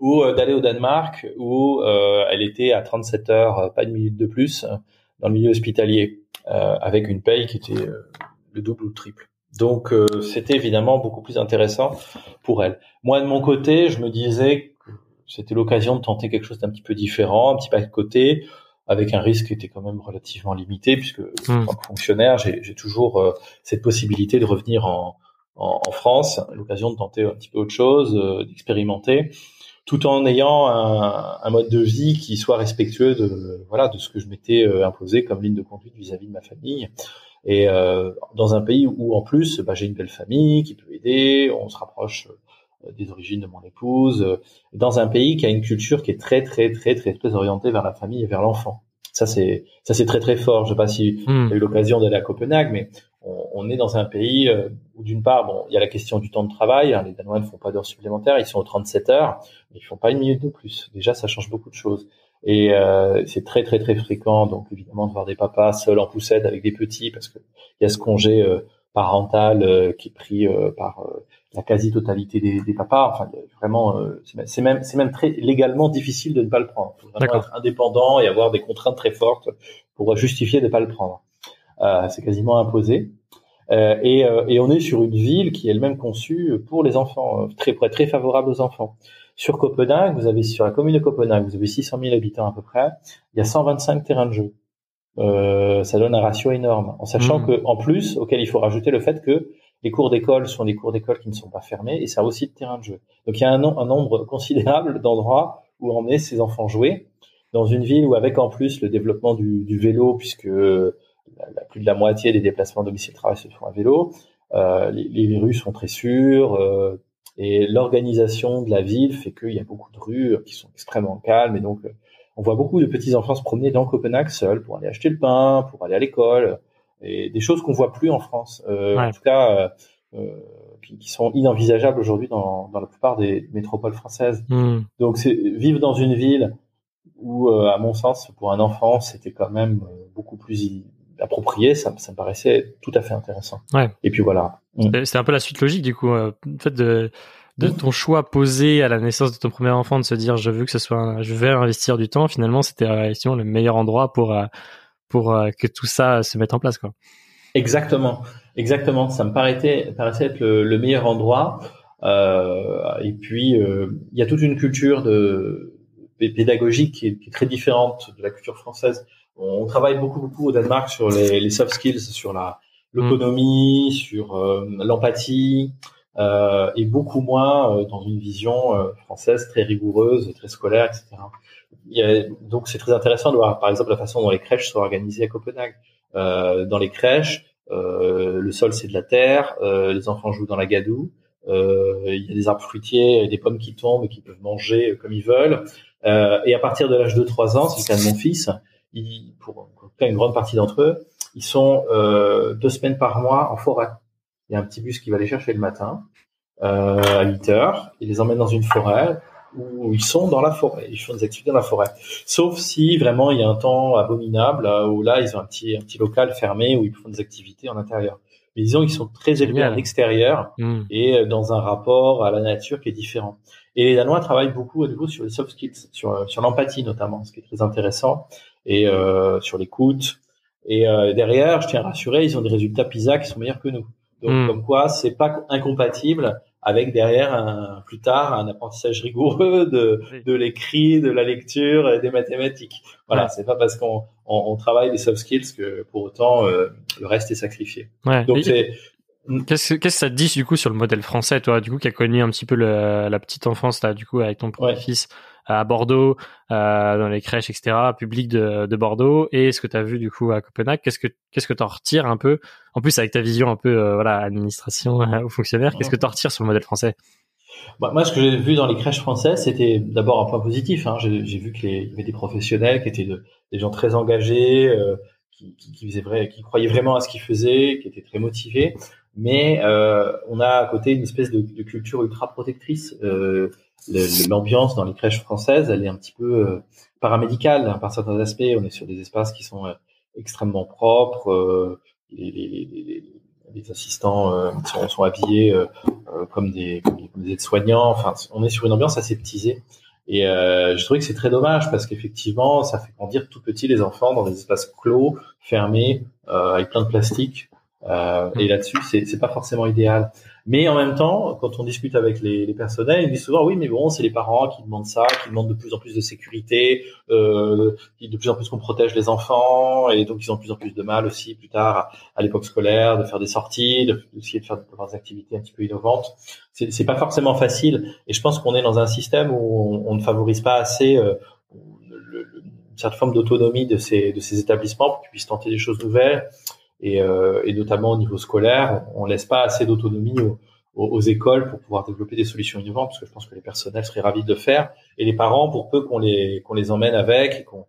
ou euh, d'aller au Danemark où euh, elle était à 37 heures, pas une minute de plus, dans le milieu hospitalier, avec une paye qui était le double ou le triple. Donc c'était évidemment beaucoup plus intéressant pour elle. Moi de mon côté, je me disais que c'était l'occasion de tenter quelque chose d'un petit peu différent, un petit pas de côté, avec un risque qui était quand même relativement limité, puisque mmh. en tant que fonctionnaire, j'ai toujours euh, cette possibilité de revenir en, en, en France, l'occasion de tenter un petit peu autre chose, euh, d'expérimenter, tout en ayant un, un, mode de vie qui soit respectueux de voilà de ce que je m'étais euh, imposé comme ligne de conduite vis-à-vis de ma famille. Et dans un pays où en plus, bah, j'ai une belle famille qui peut aider, on se rapproche euh, des origines de mon épouse, euh, dans un pays qui a une culture qui est très très très très très orientée vers la famille et vers l'enfant. Ça c'est ça c'est très très fort. Je sais pas si hmm. tu as eu l'occasion d'aller à Copenhague, mais on, on, est dans un pays euh, où d'une part, bon, il y a la question du temps de travail. Hein, les Danois ne font pas d'heures supplémentaires, ils sont aux 37 heures, mais ils font pas une minute de plus. Déjà, ça change beaucoup de choses. Et euh, c'est très très très fréquent, donc évidemment de voir des papas seuls en poussette avec des petits, parce que il y a ce congé parental qui est pris par la quasi-totalité des, des, papas. Enfin, vraiment, c'est même, c'est même très légalement difficile de ne pas le prendre. Il faut vraiment être indépendant et avoir des contraintes très fortes pour justifier de ne pas le prendre. c'est quasiment imposé. Euh, et, et, on est sur une ville qui est elle-même conçue pour les enfants, très très favorable aux enfants. Sur Copenhague, vous avez sur la commune de Copenhague, vous avez 600 000 habitants à peu près. Il y a 125 terrains de jeu. Euh, ça donne un ratio énorme. En sachant mmh. que, en plus, auquel il faut rajouter le fait que les cours d'école sont des cours d'école qui ne sont pas fermés et ça a aussi de terrains de jeu. Donc il y a un, un nombre considérable d'endroits où emmener ses enfants jouer dans une ville où avec en plus le développement du, du vélo, puisque la, plus de la moitié des déplacements domicile-travail se font à vélo, euh, les, les, rues sont très sûres, euh, et l'organisation de la ville fait qu'il y a beaucoup de rues qui sont extrêmement calmes. Et donc, on voit beaucoup de petits enfants se promener dans Copenhague seuls pour aller acheter le pain, pour aller à l'école, et des choses qu'on voit plus en France. Euh, En tout cas, euh, euh, qui, qui, sont inenvisageables aujourd'hui dans, dans, la plupart des métropoles françaises. Hmm. Donc, c'est vivre dans une ville où, euh, à mon sens, pour un enfant, c'était quand même euh, beaucoup plus approprié, ça, ça me paraissait tout à fait intéressant. Ouais. Et puis voilà. C'était un peu la suite logique du coup, euh, le fait de de ton choix posé à la naissance de ton premier enfant de se dire je veux que ce soit je vais investir du temps finalement c'était effectivement le meilleur endroit pour euh, pour euh, que tout ça se mette en place quoi. Exactement. Exactement. Ça me paraissait paraissait être le, meilleur endroit. Euh, et puis il y a toute une culture de pédagogique qui est, qui est, très différente de la culture française. On travaille beaucoup beaucoup au Danemark sur les, les soft skills, sur la l'autonomie, sur euh, l'empathie, euh, et beaucoup moins euh, dans une vision euh, française très rigoureuse, très scolaire, etc. Il y a, donc c'est très intéressant de voir par exemple la façon dont les crèches sont organisées à Copenhague. dans les crèches, le sol c'est de la terre, les enfants jouent dans la gadoue. il y a des arbres fruitiers des pommes qui tombent et qui peuvent manger comme ils veulent. et à partir de l'âge de 3 ans, c'est le cas de mon fils, pour, une grande partie d'entre eux, ils sont euh, deux semaines par mois en forêt. Il y a un petit bus qui va les chercher le matin euh, à 8 heures. Il les emmène dans une forêt où ils sont dans la forêt. Ils font des activités dans la forêt. Sauf si vraiment il y a un temps abominable où là ils ont un petit un petit local fermé où ils font des activités en intérieur. Mais disons qu'ils sont très élevés à l'extérieur hmm. et euh, dans un rapport à la nature qui est différent. Et les Danois travaillent beaucoup à nouveau sur les soft skills, sur, sur l'empathie notamment, ce qui est très intéressant et euh, sur l'écoute. Et euh, derrière, je tiens à rassurer, ils ont des résultats PISA qui sont meilleurs que nous. Donc, hmm. comme quoi, c'est pas incompatible avec derrière un, plus tard un apprentissage rigoureux de, de l'écrit, de la lecture et des mathématiques. Voilà, c'est pas parce qu'on on, on, travaille les soft skills que pour autant euh, le reste est sacrifié. Ouais. Donc c'est Qu'est-ce que, ça te dit du coup sur le modèle français, toi, du coup, qui a connu un petit peu le, la petite enfance là, du coup, avec ton petit fils à Bordeaux, euh, dans les crèches, etc., public de, de Bordeaux, et ce que tu as vu du coup à Copenhague, qu'est-ce que qu'est-ce que t'en retires un peu? En plus, avec ta vision un peu euh, voilà administration euh, ou fonctionnaire, qu'est-ce que t'en retires sur le modèle français? Bah, moi, ce que j'ai vu dans les crèches françaises, c'était d'abord un point positif. Hein. J'ai, j'ai vu qu'il y avait des professionnels qui étaient de, des gens très engagés, euh, qui, qui, qui, faisaient vrai, qui croyaient vraiment à ce qu'ils faisaient, qui étaient très motivés. Mais euh, on a à côté une espèce de, de culture ultra protectrice. Euh, l'ambiance dans les crèches françaises, elle est un petit peu euh, paramédicale hein, par certains aspects. On est sur des espaces qui sont euh, extrêmement propres. Euh, les, les, les, les, assistants sont, sont, habillés comme des, comme des aides-soignants. Enfin, on est sur une ambiance aseptisée. Et je trouvais que c'est très dommage parce qu'effectivement, ça fait grandir tout petit les enfants dans des espaces clos, fermés, avec plein de plastique. Euh, et là-dessus, c'est pas forcément idéal. Mais en même temps, quand on discute avec les, les personnels, ils disent souvent oui, mais bon, c'est les parents qui demandent ça, qui demandent de plus en plus de sécurité, euh, de plus en plus qu'on protège les enfants, et donc ils ont de plus en plus de mal aussi plus tard à, l'époque scolaire de faire des sorties, de, d'essayer de faire des activités un petit peu innovantes. C'est, c'est pas forcément facile, et je pense qu'on est dans un système où on, ne favorise pas assez euh, une certaine forme d'autonomie de ces de ces établissements pour qu'ils puissent tenter des choses nouvelles et, euh, et, notamment au niveau scolaire, on laisse pas assez d'autonomie aux, aux, écoles pour pouvoir développer des solutions innovantes, parce que je pense que les personnels seraient ravis de le faire, et les parents, pour peu qu'on les qu'on les emmène avec et qu'on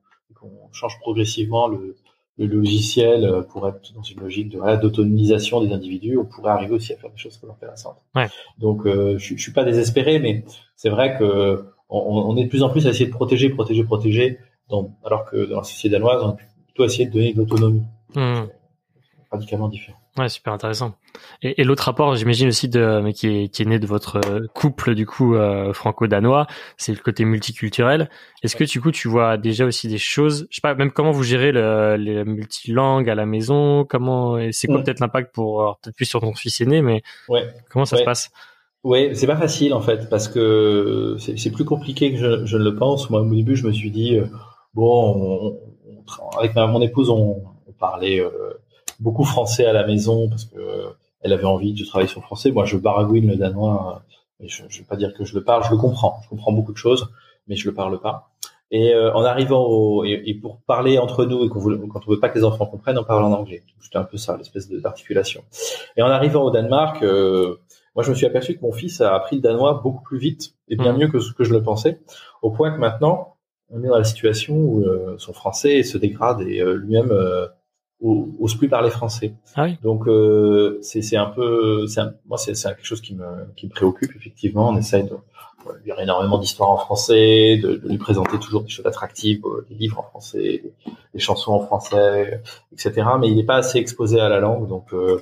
change progressivement le, le, logiciel pour être dans une logique de d'autonomisation des individus, on pourrait arriver aussi à faire des choses intéressantes. Ouais. Donc, euh, je, je suis pas désespéré, mais c'est vrai que on, on, est de plus en plus à essayer de protéger, protéger, protéger, dans, alors que dans la société danoise, on a plutôt essayé de donner de l'autonomie. Mmh radicalement différent. Ouais, super intéressant. Et, et l'autre rapport, j'imagine aussi de, mais qui est, qui est né de votre euh, couple du coup euh, franco-danois, c'est le côté multiculturel. Est-ce que du coup tu vois déjà aussi des choses, je sais pas, même comment vous gérez le, les multilangues à la maison, comment, c'est quoi peut-être l'impact pour peut-être plus sur ton fils aîné, mais ouais. comment ça se passe? Ouais, c'est pas facile en fait parce que c'est plus compliqué que je, je, ne le pense. Moi, au début, je me suis dit euh, bon, avec ma, mon épouse, on, on parlait beaucoup français à la maison parce que elle avait envie de travailler sur le français. Moi, je baragouine le danois, mais je, je vais pas dire que je le parle. Je le comprends. Je comprends beaucoup de choses, mais je le parle pas. Et euh, en arrivant au, et, pour parler entre nous et qu'on quand on veut pas que les enfants comprennent, on parle en anglais. C'était un peu ça, l'espèce d'articulation. Et en arrivant au Danemark, euh, moi, je me suis aperçu que mon fils a appris le danois beaucoup plus vite et bien mmh. mieux que ce que je le pensais, au point que maintenant, on est dans la situation où euh, son français se dégrade et lui-même ose plus parler français. Ah oui. Donc euh, c'est un peu, un, moi c'est quelque chose qui me qui me préoccupe effectivement. On essaye de lire énormément d'histoires en français, de, de, lui présenter toujours des choses attractives, euh, des livres en français, des, chansons en français, etc. Mais il n'est pas assez exposé à la langue, donc euh,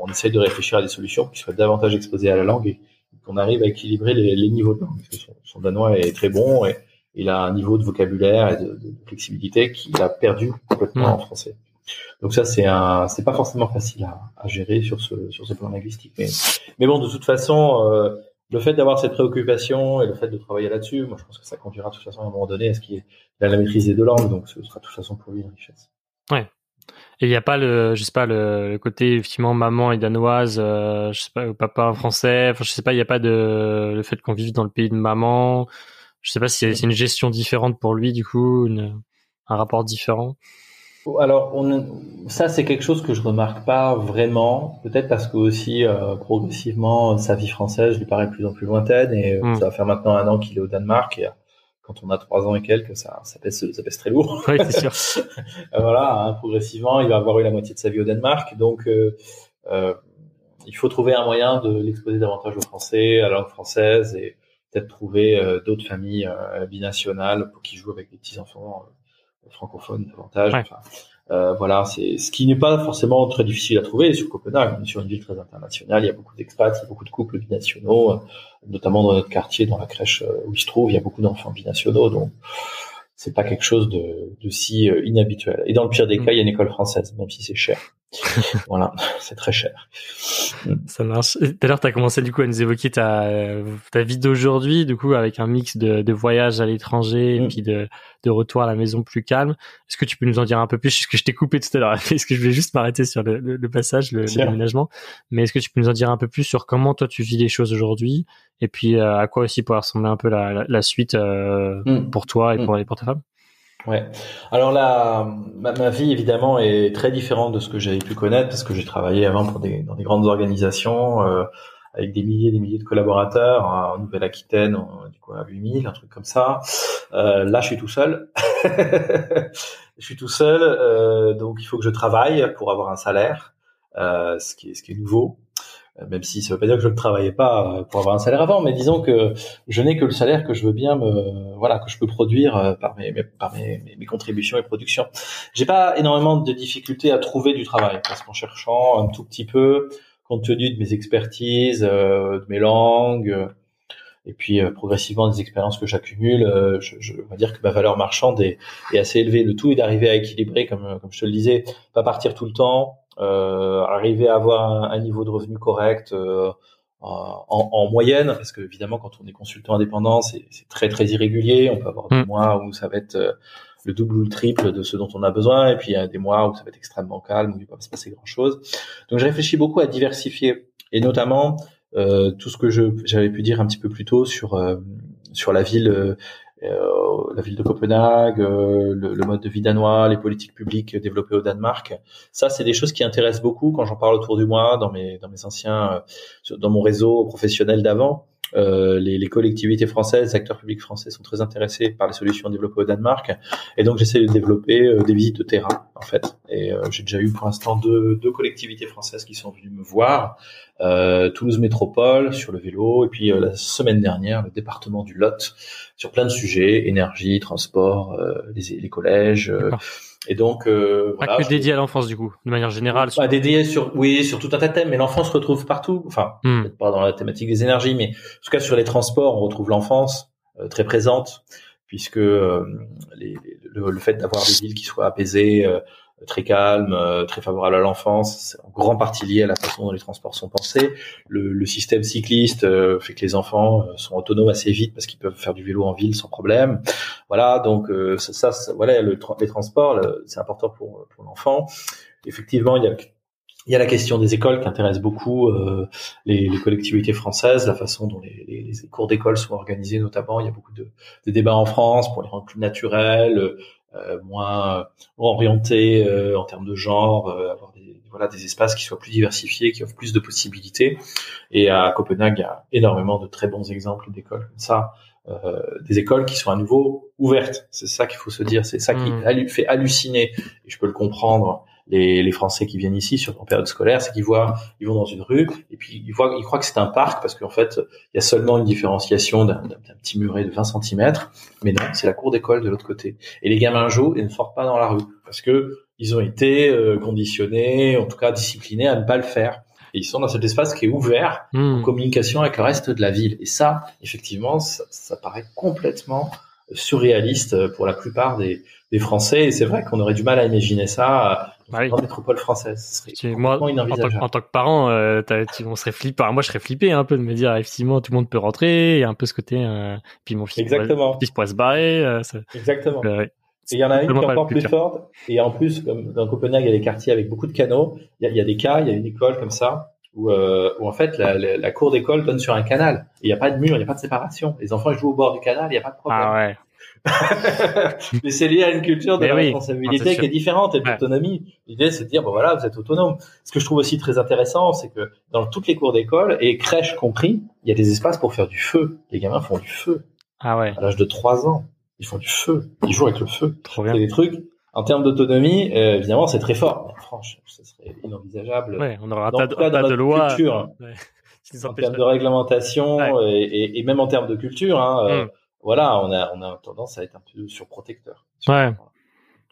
on, essaye de réfléchir à des solutions qui soient davantage exposées à la langue et qu'on arrive à équilibrer les, les niveaux de langue. Parce que son, son, danois est très bon et il a un niveau de vocabulaire et de, de flexibilité qu'il a perdu complètement en français. Donc ça, c'est un, c'est pas forcément facile à, à, gérer sur ce sur ce plan linguistique. Mais, mais bon, de toute façon, euh, le fait d'avoir cette préoccupation et le fait de travailler là-dessus, moi, je pense que ça conduira de toute façon à un moment donné à ce qu'il ait la maîtrise des deux langues. Donc ce sera de toute façon pour lui une richesse. Ouais. Et il n'y a pas le, je sais pas, le, côté effectivement maman est danoise, euh, je sais pas, papa français. Enfin, je sais pas, il n'y a pas de le fait qu'on vive dans le pays de maman. Je sais pas si c'est une gestion différente pour lui du coup, une, un rapport différent. Alors, on, ça c'est quelque chose que je remarque pas vraiment, peut-être parce que aussi euh, progressivement sa vie française lui paraît de plus en plus lointaine et euh, hmm. ça va faire maintenant un an qu'il est au Danemark et euh, quand on a trois ans et quelques, ça, ça pèse, ça pèse très lourd. Oui, c'est sûr. voilà, hein, progressivement, il va avoir eu la moitié de sa vie au Danemark, donc il faut trouver un moyen de l'exposer davantage au français, à la langue française et peut-être trouver d'autres familles binationales pour qui jouent avec des petits enfants francophone davantage. euh, voilà, c'est ce qui n'est pas forcément très difficile à trouver sur Copenhague. On est sur une ville très internationale, il y a beaucoup d'expats, il y a beaucoup de couples binationaux, euh, notamment dans notre quartier, dans la crèche euh, où il se trouve, il y a beaucoup d'enfants binationaux, donc c'est pas quelque chose de, de si euh, inhabituel. Et dans le pire des mm. cas, il y a une école française, même si c'est cher. voilà, c'est très cher. Ça marche. Tout à l'heure, tu as commencé du coup à nous évoquer ta, ta vie d'aujourd'hui, du coup, avec un mix de, de voyages à l'étranger et mm. puis de, de retour à la maison plus calme. Est-ce que tu peux nous en dire un peu plus? Est-ce que je t'ai coupé tout à l'heure Est-ce que je vais juste m'arrêter sur le, le, passage, le, déménagement Mais est-ce que tu peux nous en dire un peu plus sur comment toi tu vis les choses aujourd'hui? Et puis euh, à quoi aussi pourrait ressembler un peu la, la, suite euh, mm. pour toi et mm. pour, pour ta femme? Ouais. Alors là, ma, vie évidemment est très différente de ce que j'avais pu connaître parce que j'ai travaillé avant pour des, dans des grandes organisations euh, avec des milliers et des milliers de collaborateurs en Nouvelle-Aquitaine, du coup à 8000, un truc comme ça. Euh, là, je suis tout seul. je suis tout seul, euh, donc il faut que je travaille pour avoir un salaire, euh, ce qui est ce qui est nouveau. Euh, même si ça veut pas dire que je ne travaillais pas euh, pour avoir un salaire avant, mais disons que je n'ai que le salaire que je veux bien me, voilà, que je peux produire euh, par mes, mes, mes, contributions et productions. J'ai pas énormément de difficultés à trouver du travail parce qu'en cherchant un tout petit peu, compte tenu de mes expertises, de mes langues, et puis progressivement des expériences que j'accumule, je, je on va dire que ma valeur marchande est, est assez élevée. Le tout est d'arriver à équilibrer, comme, comme je te le disais, pas partir tout le temps, euh, arriver à avoir un, niveau de revenu correct euh, en, en, moyenne, parce que évidemment quand on est consultant indépendant, c'est très très irrégulier. On peut avoir des mm. mois où ça va être euh, le double ou le triple de ce dont on a besoin, et puis il y a des mois où ça va être extrêmement calme, où il va pas se passer grand chose. Donc je réfléchis beaucoup à diversifier, et notamment euh, tout ce que je j'avais pu dire un petit peu plus tôt sur euh, sur la ville euh, la ville de Copenhague, euh, le, le, mode de vie danois, les politiques publiques développées au Danemark. Ça, c'est des choses qui intéressent beaucoup quand j'en parle autour du moi, dans mes dans mes anciens, euh, dans mon réseau professionnel d'avant. Euh, les, les, collectivités françaises, les acteurs publics français sont très intéressés par les solutions développées au Danemark, et donc j'essaie de développer euh, des visites de terrain en fait. Et euh, j'ai déjà eu pour l'instant deux, deux, collectivités françaises qui sont venues me voir, Toulouse Métropole sur le vélo, et puis la semaine dernière le département du Lot sur plein de sujets, énergie, transport, les, les collèges Et donc, euh, voilà, pas que dédié à l'enfance du coup, de manière générale. Pas dédié sur, oui, sur tout un tas de thèmes, mais l'enfance se retrouve partout. Enfin, hmm. peut-être pas dans la thématique des énergies, mais en tout cas sur les transports, on retrouve l'enfance euh, très présente, puisque euh, les, le, fait d'avoir des villes qui soient apaisées, euh, très calme, euh, très favorable à l'enfance. C'est en grande partie lié à la façon dont les transports sont pensés. Le, le système cycliste euh, fait que les enfants euh, sont autonomes assez vite parce qu'ils peuvent faire du vélo en ville sans problème. Voilà, donc ça, ça, voilà, le, les transports, c'est important pour, pour l'enfant. Effectivement, il y a y a la question des écoles qui intéresse beaucoup euh, les, les, collectivités françaises, la façon dont les, les, cours d'école sont organisés notamment. Il y a beaucoup de, de, débats en France pour les rendre plus naturels, euh, moins orienté euh, en termes de genre, euh, avoir des, voilà, des espaces qui soient plus diversifiés, qui offrent plus de possibilités. Et à Copenhague, il y a énormément de très bons exemples d'écoles comme ça. Euh, des écoles qui sont à nouveau ouvertes. C'est ça qu'il faut se dire. C'est ça qui mmh. fait halluciner. Et je peux le comprendre les, les, Français qui viennent ici sur en période scolaire, c'est qu'ils voient, ils vont dans une rue et puis ils voient, ils croient que c'est un parc parce qu'en fait il y a seulement une différenciation d'un petit muret de 20 cm, mais non, c'est la cour d'école de l'autre côté. Et les gamins jouent et ne sortent pas dans la rue parce que ils ont été euh, conditionnés, en tout cas disciplinés à ne pas le faire. Et ils sont dans cet espace qui est ouvert en hmm. communication avec le reste de la ville. Et ça, effectivement, ça, ça paraît complètement surréaliste pour la plupart des, des Français. Et c'est vrai qu'on aurait du mal à imaginer ça bah oui. métropole française. moi, en tant, que parent, euh, on serait flippé. moi, je serais flippé un peu de me dire effectivement tout le monde peut rentrer. Il y a un peu ce côté. Euh, puis mon fils, Exactement. Pourrait, pourrait se barrer. Euh, Exactement. Euh, et il y en a une qui est encore plus forte. Et en plus, comme dans Copenhague, il y a des quartiers avec beaucoup de canaux. Il y a, il y a des cas, il y a une école comme ça où, euh, où en fait la, la, la cour d'école donne sur un canal. Il n'y a pas de mur, il n'y a pas de séparation. Les enfants jouent au bord du canal, il n'y a pas de problème. Ah ouais. mais c'est lié à une culture de la responsabilité qui est différente et d'autonomie. L'idée, c'est de dire, bon voilà, vous êtes autonome. Ce que je trouve aussi très intéressant, c'est que dans toutes les cours d'école, et crèches compris, il y a des espaces pour faire du feu. Les gamins font du feu. Ah ouais. À l'âge de 3 ans, ils font du feu. Ils jouent avec le feu. Trop bien. C'est des trucs. En termes d'autonomie, euh, évidemment, c'est très fort. Mais franchement, ce serait inenvisageable. Ouais, on aura pas, de loi. Culture, ouais. en termes de réglementation et, et, même en termes de culture, hein, euh, mm voilà, on a, on a tendance à être un peu surprotecteur. Ouais.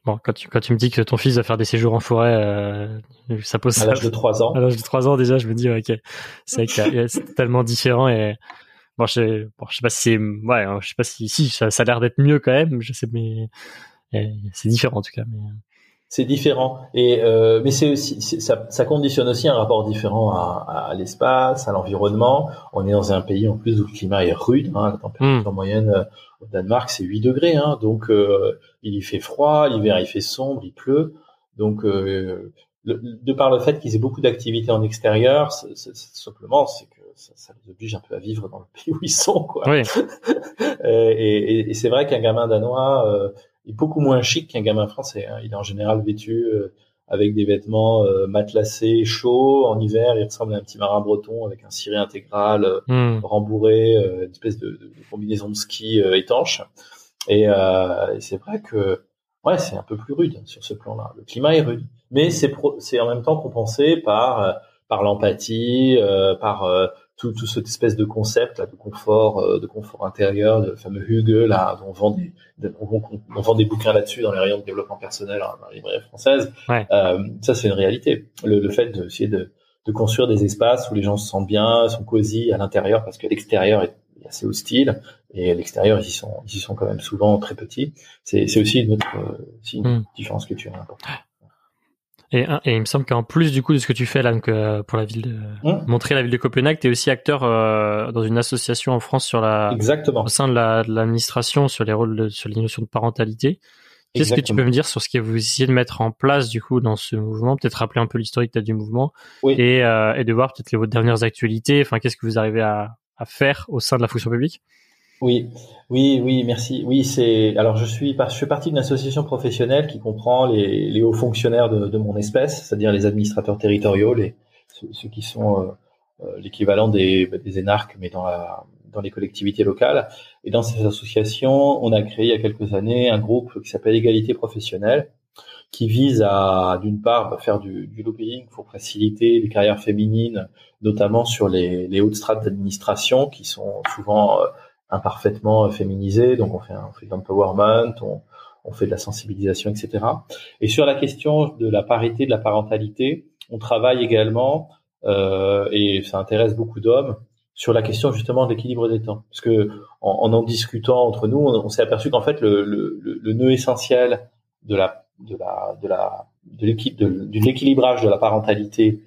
Bon, quand tu, quand tu me dis que ton fils va faire des séjours en forêt, euh, ça pose à l'âge de 3 ans. À l'âge de 3 ans déjà, je me dis ok, c'est tellement différent et bon, je, bon, je sais pas si c'est, ouais, je sais pas si, si ça, ça a l'air d'être mieux quand même, je sais, mais c'est différent en tout cas. Mais c'est différent et euh, mais c'est aussi ça, ça, conditionne aussi un rapport différent à, à l'espace, à l'environnement. On est dans un pays en plus où le climat est rude. Hein, la température hmm. moyenne euh, au Danemark c'est 8 degrés, hein, donc euh, il fait froid, l'hiver il fait sombre, il pleut. Donc euh, de par le fait qu'ils aient beaucoup d'activités en extérieur, c'est, simplement c'est que ça, ça, les oblige un peu à vivre dans le pays où ils sont quoi. Oui. et, et, et c'est vrai qu'un gamin danois est beaucoup moins chic qu'un gamin français. Hein. Il est en général vêtu euh, avec des vêtements euh, matelassés, chauds. En hiver, il ressemble à un petit marin breton avec un ciré intégral euh, hmm. rembourré, une espèce de, de, combinaison de ski étanche. Et, c'est vrai que ouais, c'est un peu plus rude sur ce plan-là. Le climat est rude, mais c'est c'est en même temps compensé par par l'empathie, par tout, tout cette espèce de concept là, de confort, euh, de confort intérieur, le fameux Hugue là, on vend des, on, vend des bouquins là-dessus dans les rayons de développement personnel hein, dans les librairies françaises. Euh, ça, c'est une réalité. Le, le fait d'essayer de, de construire des espaces où les gens se sentent bien, sont cosy à l'intérieur, parce que l'extérieur est assez hostile et à l'extérieur ils y sont ils y sont quand même souvent très petits. C'est aussi une autre une hmm. différence culturelle importante. Et, et, il me semble qu'en plus du coup de ce que tu fais là, donc, euh, pour la ville de mmh. montrer la ville de Copenhague, tu es aussi acteur euh, dans une association en France sur la Exactement. au sein de l'administration sur les rôles de, sur les notions de parentalité. Qu'est-ce que tu peux me dire sur ce que vous essayez de mettre en place du coup dans ce mouvement? Peut-être rappeler un peu l'historique du mouvement oui. et, euh, et de voir peut-être les vos dernières actualités. Enfin, qu'est-ce que vous arrivez à, à faire au sein de la fonction publique? Oui, oui, oui, merci. Oui, c'est. Alors, je suis, je fais partie d'une association professionnelle qui comprend les, les hauts fonctionnaires de, de mon espèce, c'est-à-dire les administrateurs territoriaux, les ceux, qui sont euh, euh, l'équivalent des, des énarques, mais dans la dans les collectivités locales. Et dans cette association, on a créé il y a quelques années un groupe qui s'appelle Égalité professionnelle, qui vise à, d'une part, bah, faire du, du, lobbying pour faciliter les carrières féminines, notamment sur les, les hautes strates d'administration, qui sont souvent euh, imparfaitement féminisé. Donc on fait un, fait de l'empowerment, on, on fait de la sensibilisation, etc. Et sur la question de la parité de la parentalité, on travaille également, euh, et ça intéresse beaucoup d'hommes, sur la question justement de l'équilibre des temps. Parce que en en, discutant entre nous, on, s'est aperçu qu'en fait le, le, le, nœud essentiel de la de la de la de, l'équilibrage de la parentalité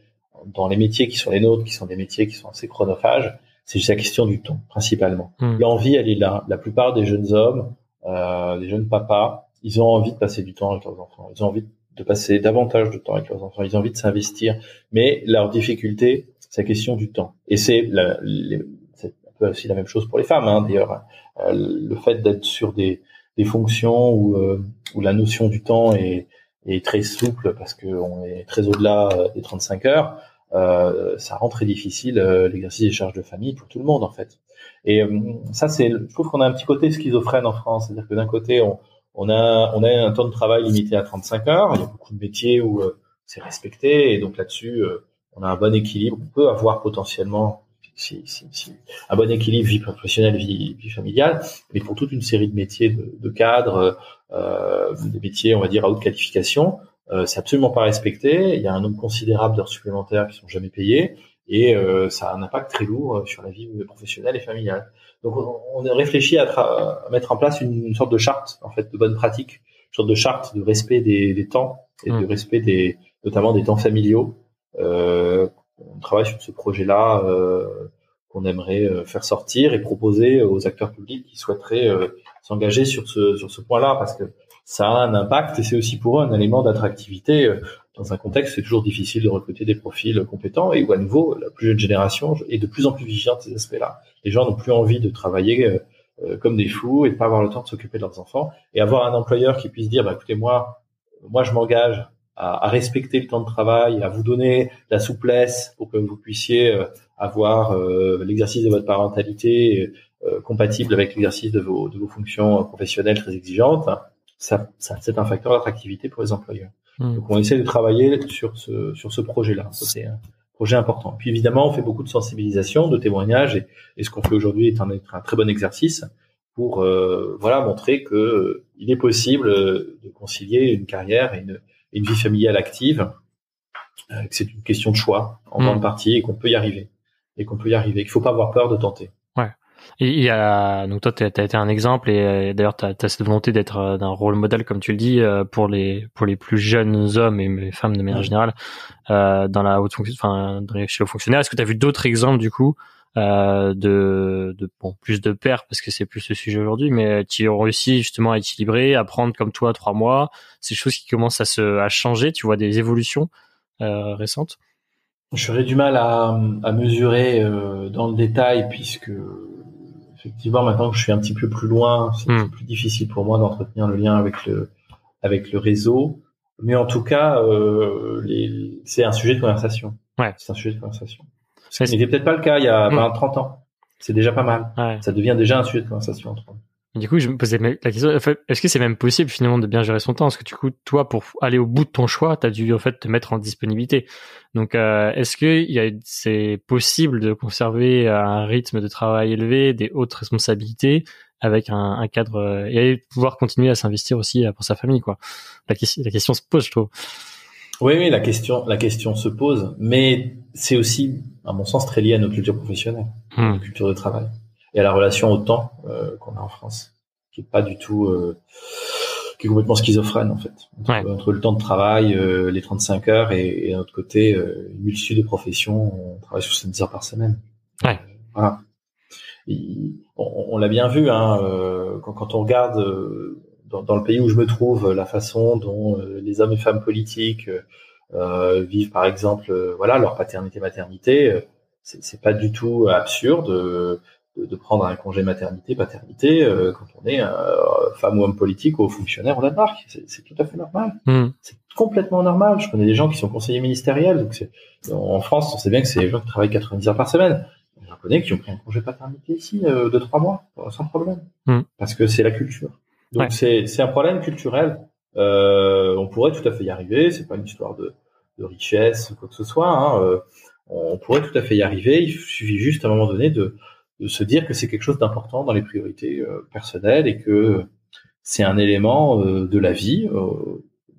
dans les métiers qui sont les nôtres, qui sont des métiers qui sont assez chronophages, c'est juste la question du temps principalement. Hmm. L'envie, elle est là. La plupart des jeunes hommes, euh, des jeunes papas, ils ont envie de passer du temps avec leurs enfants. Ils ont envie de passer davantage de temps avec leurs enfants. Ils ont envie de s'investir. Mais leur difficulté, c'est la question du temps. Et c'est un peu aussi la même chose pour les femmes, hein, d'ailleurs. Euh, le fait d'être sur des, des fonctions où, euh, où la notion du temps est, est très souple parce qu'on est très au-delà euh, des 35 heures, ça rend très difficile euh, l'exercice des charges de famille pour tout le monde en fait. Et ça, c'est, je trouve qu'on a un petit côté schizophrène en France, c'est-à-dire que d'un côté, on, on a, on a un temps de travail limité à 35 heures. Il y a beaucoup de métiers où euh, c'est respecté et donc là-dessus, euh, on a un bon équilibre. On peut avoir potentiellement si, si, si, un bon équilibre vie professionnelle, vie, vie, familiale, mais pour toute une série de métiers de, de cadres, euh, des métiers, on va dire à haute qualification, euh, c'est absolument pas respecté. Il y a un nombre considérable d'heures supplémentaires qui sont jamais payées et euh, ça a un impact très lourd sur la vie professionnelle et familiale. Donc on, a réfléchi à, à, mettre en place une, sorte de charte en fait de bonne pratique, une sorte de charte de respect des, des temps et de mmh. respect des notamment des temps familiaux. Euh, on travaille sur ce projet-là euh, qu'on aimerait euh, faire sortir et proposer aux acteurs publics qui souhaiteraient euh, s'engager sur ce sur ce point-là parce que ça a un impact et c'est aussi pour eux un élément d'attractivité. Euh, dans un contexte c'est toujours difficile de recruter des profils compétents et où à nouveau la plus jeune génération est de plus en plus vigilante de ces aspects-là. Les gens n'ont plus envie de travailler euh, comme des fous et de pas avoir le temps de s'occuper de leurs enfants. Et avoir un employeur qui puisse dire bah écoutez moi moi je m'engage à, à, respecter le temps de travail, à vous donner la souplesse pour que vous puissiez euh, avoir l'exercice de votre parentalité compatible avec l'exercice de vos, de vos fonctions professionnelles très exigeantes ça, ça c'est un facteur d'attractivité pour les employeurs. Hmm. Donc on essaie de travailler sur ce sur ce projet-là. C'est un projet important. Puis évidemment, on fait beaucoup de sensibilisation, de témoignages, et, et ce qu'on fait aujourd'hui est un, un, très bon exercice pour euh, voilà montrer que euh, il est possible euh, de concilier une carrière et une, une vie familiale active, euh, que c'est une question de choix en hmm. grande partie et qu'on peut y arriver et qu'on peut y arriver, qu'il faut pas avoir peur de tenter. Et il y a donc toi tu as été un exemple et euh, d'ailleurs tu as, cette volonté d'être euh, d'un rôle modèle comme tu le dis euh, pour les pour les plus jeunes hommes et les femmes de manière générale euh, dans la haute fonction enfin chez le fonctionnaire. Est-ce que tu as vu d'autres exemples du coup euh, de, de bon plus de pères parce que c'est plus le sujet aujourd'hui mais qui ont réussi justement à équilibrer à prendre comme toi trois mois ces choses qui commencent à se à changer tu vois des évolutions euh, récentes? J'aurais du mal à, à mesurer dans le détail puisque effectivement, maintenant que je suis un petit peu plus loin, c'est hmm. plus difficile pour moi d'entretenir le lien avec le avec le réseau. Mais en tout cas, euh, les... c'est un sujet de conversation. Ouais. C'est un sujet de conversation. Ce n'était peut-être pas le cas il y a 30 hmm. ans. C'est déjà pas mal. Ouais. Ça devient déjà un sujet de conversation entre du coup, je me posais la question est-ce que c'est même possible finalement de bien gérer son temps? Parce que du coup, toi, pour aller au bout de ton choix, tu as dû en fait te mettre en disponibilité. Donc, euh, est-ce que c'est possible de conserver un rythme de travail élevé, des hautes responsabilités avec un, un cadre euh, et pouvoir continuer à s'investir aussi euh, pour sa famille quoi? La, la question se pose, je trouve. Oui, oui, la question, la question se pose, mais c'est aussi, à mon sens, très lié à nos cultures professionnelles, hmm. nos cultures de travail et à la relation au temps euh, qu'on a en France, qui est pas du tout, euh, qui est complètement schizophrène en fait, entre, le temps de travail, euh, les 35 heures et, et d'un autre côté une multitude de professions, on travaille 70 heures par semaine. Ouais. Voilà. on, on l'a bien vu, hein, quand, quand, on regarde dans, dans, le pays où je me trouve, la façon dont les hommes et femmes politiques vivent, par exemple, voilà, leur paternité-maternité, c'est pas du tout absurde de, prendre un congé maternité, paternité, euh, quand on est euh, femme ou homme politique ou fonctionnaire au Danemark. C'est tout à fait normal. Hmm. C'est complètement normal. Je connais des gens qui sont conseillers ministériels. Donc en France, on sait bien que c'est des gens qui travaillent 90 heures par semaine. J'en connais qui ont pris un congé paternité ici euh, de trois mois, sans problème. Hmm. Parce que c'est la culture. Donc c'est un problème culturel. Euh, on pourrait tout à fait y arriver. C'est pas une histoire de, de richesse ou quoi que ce soit. Hein. on pourrait tout à fait y arriver. Il suffit juste à un moment donné de de se dire que c'est quelque chose d'important dans les priorités euh, personnelles et que c'est un élément de la vie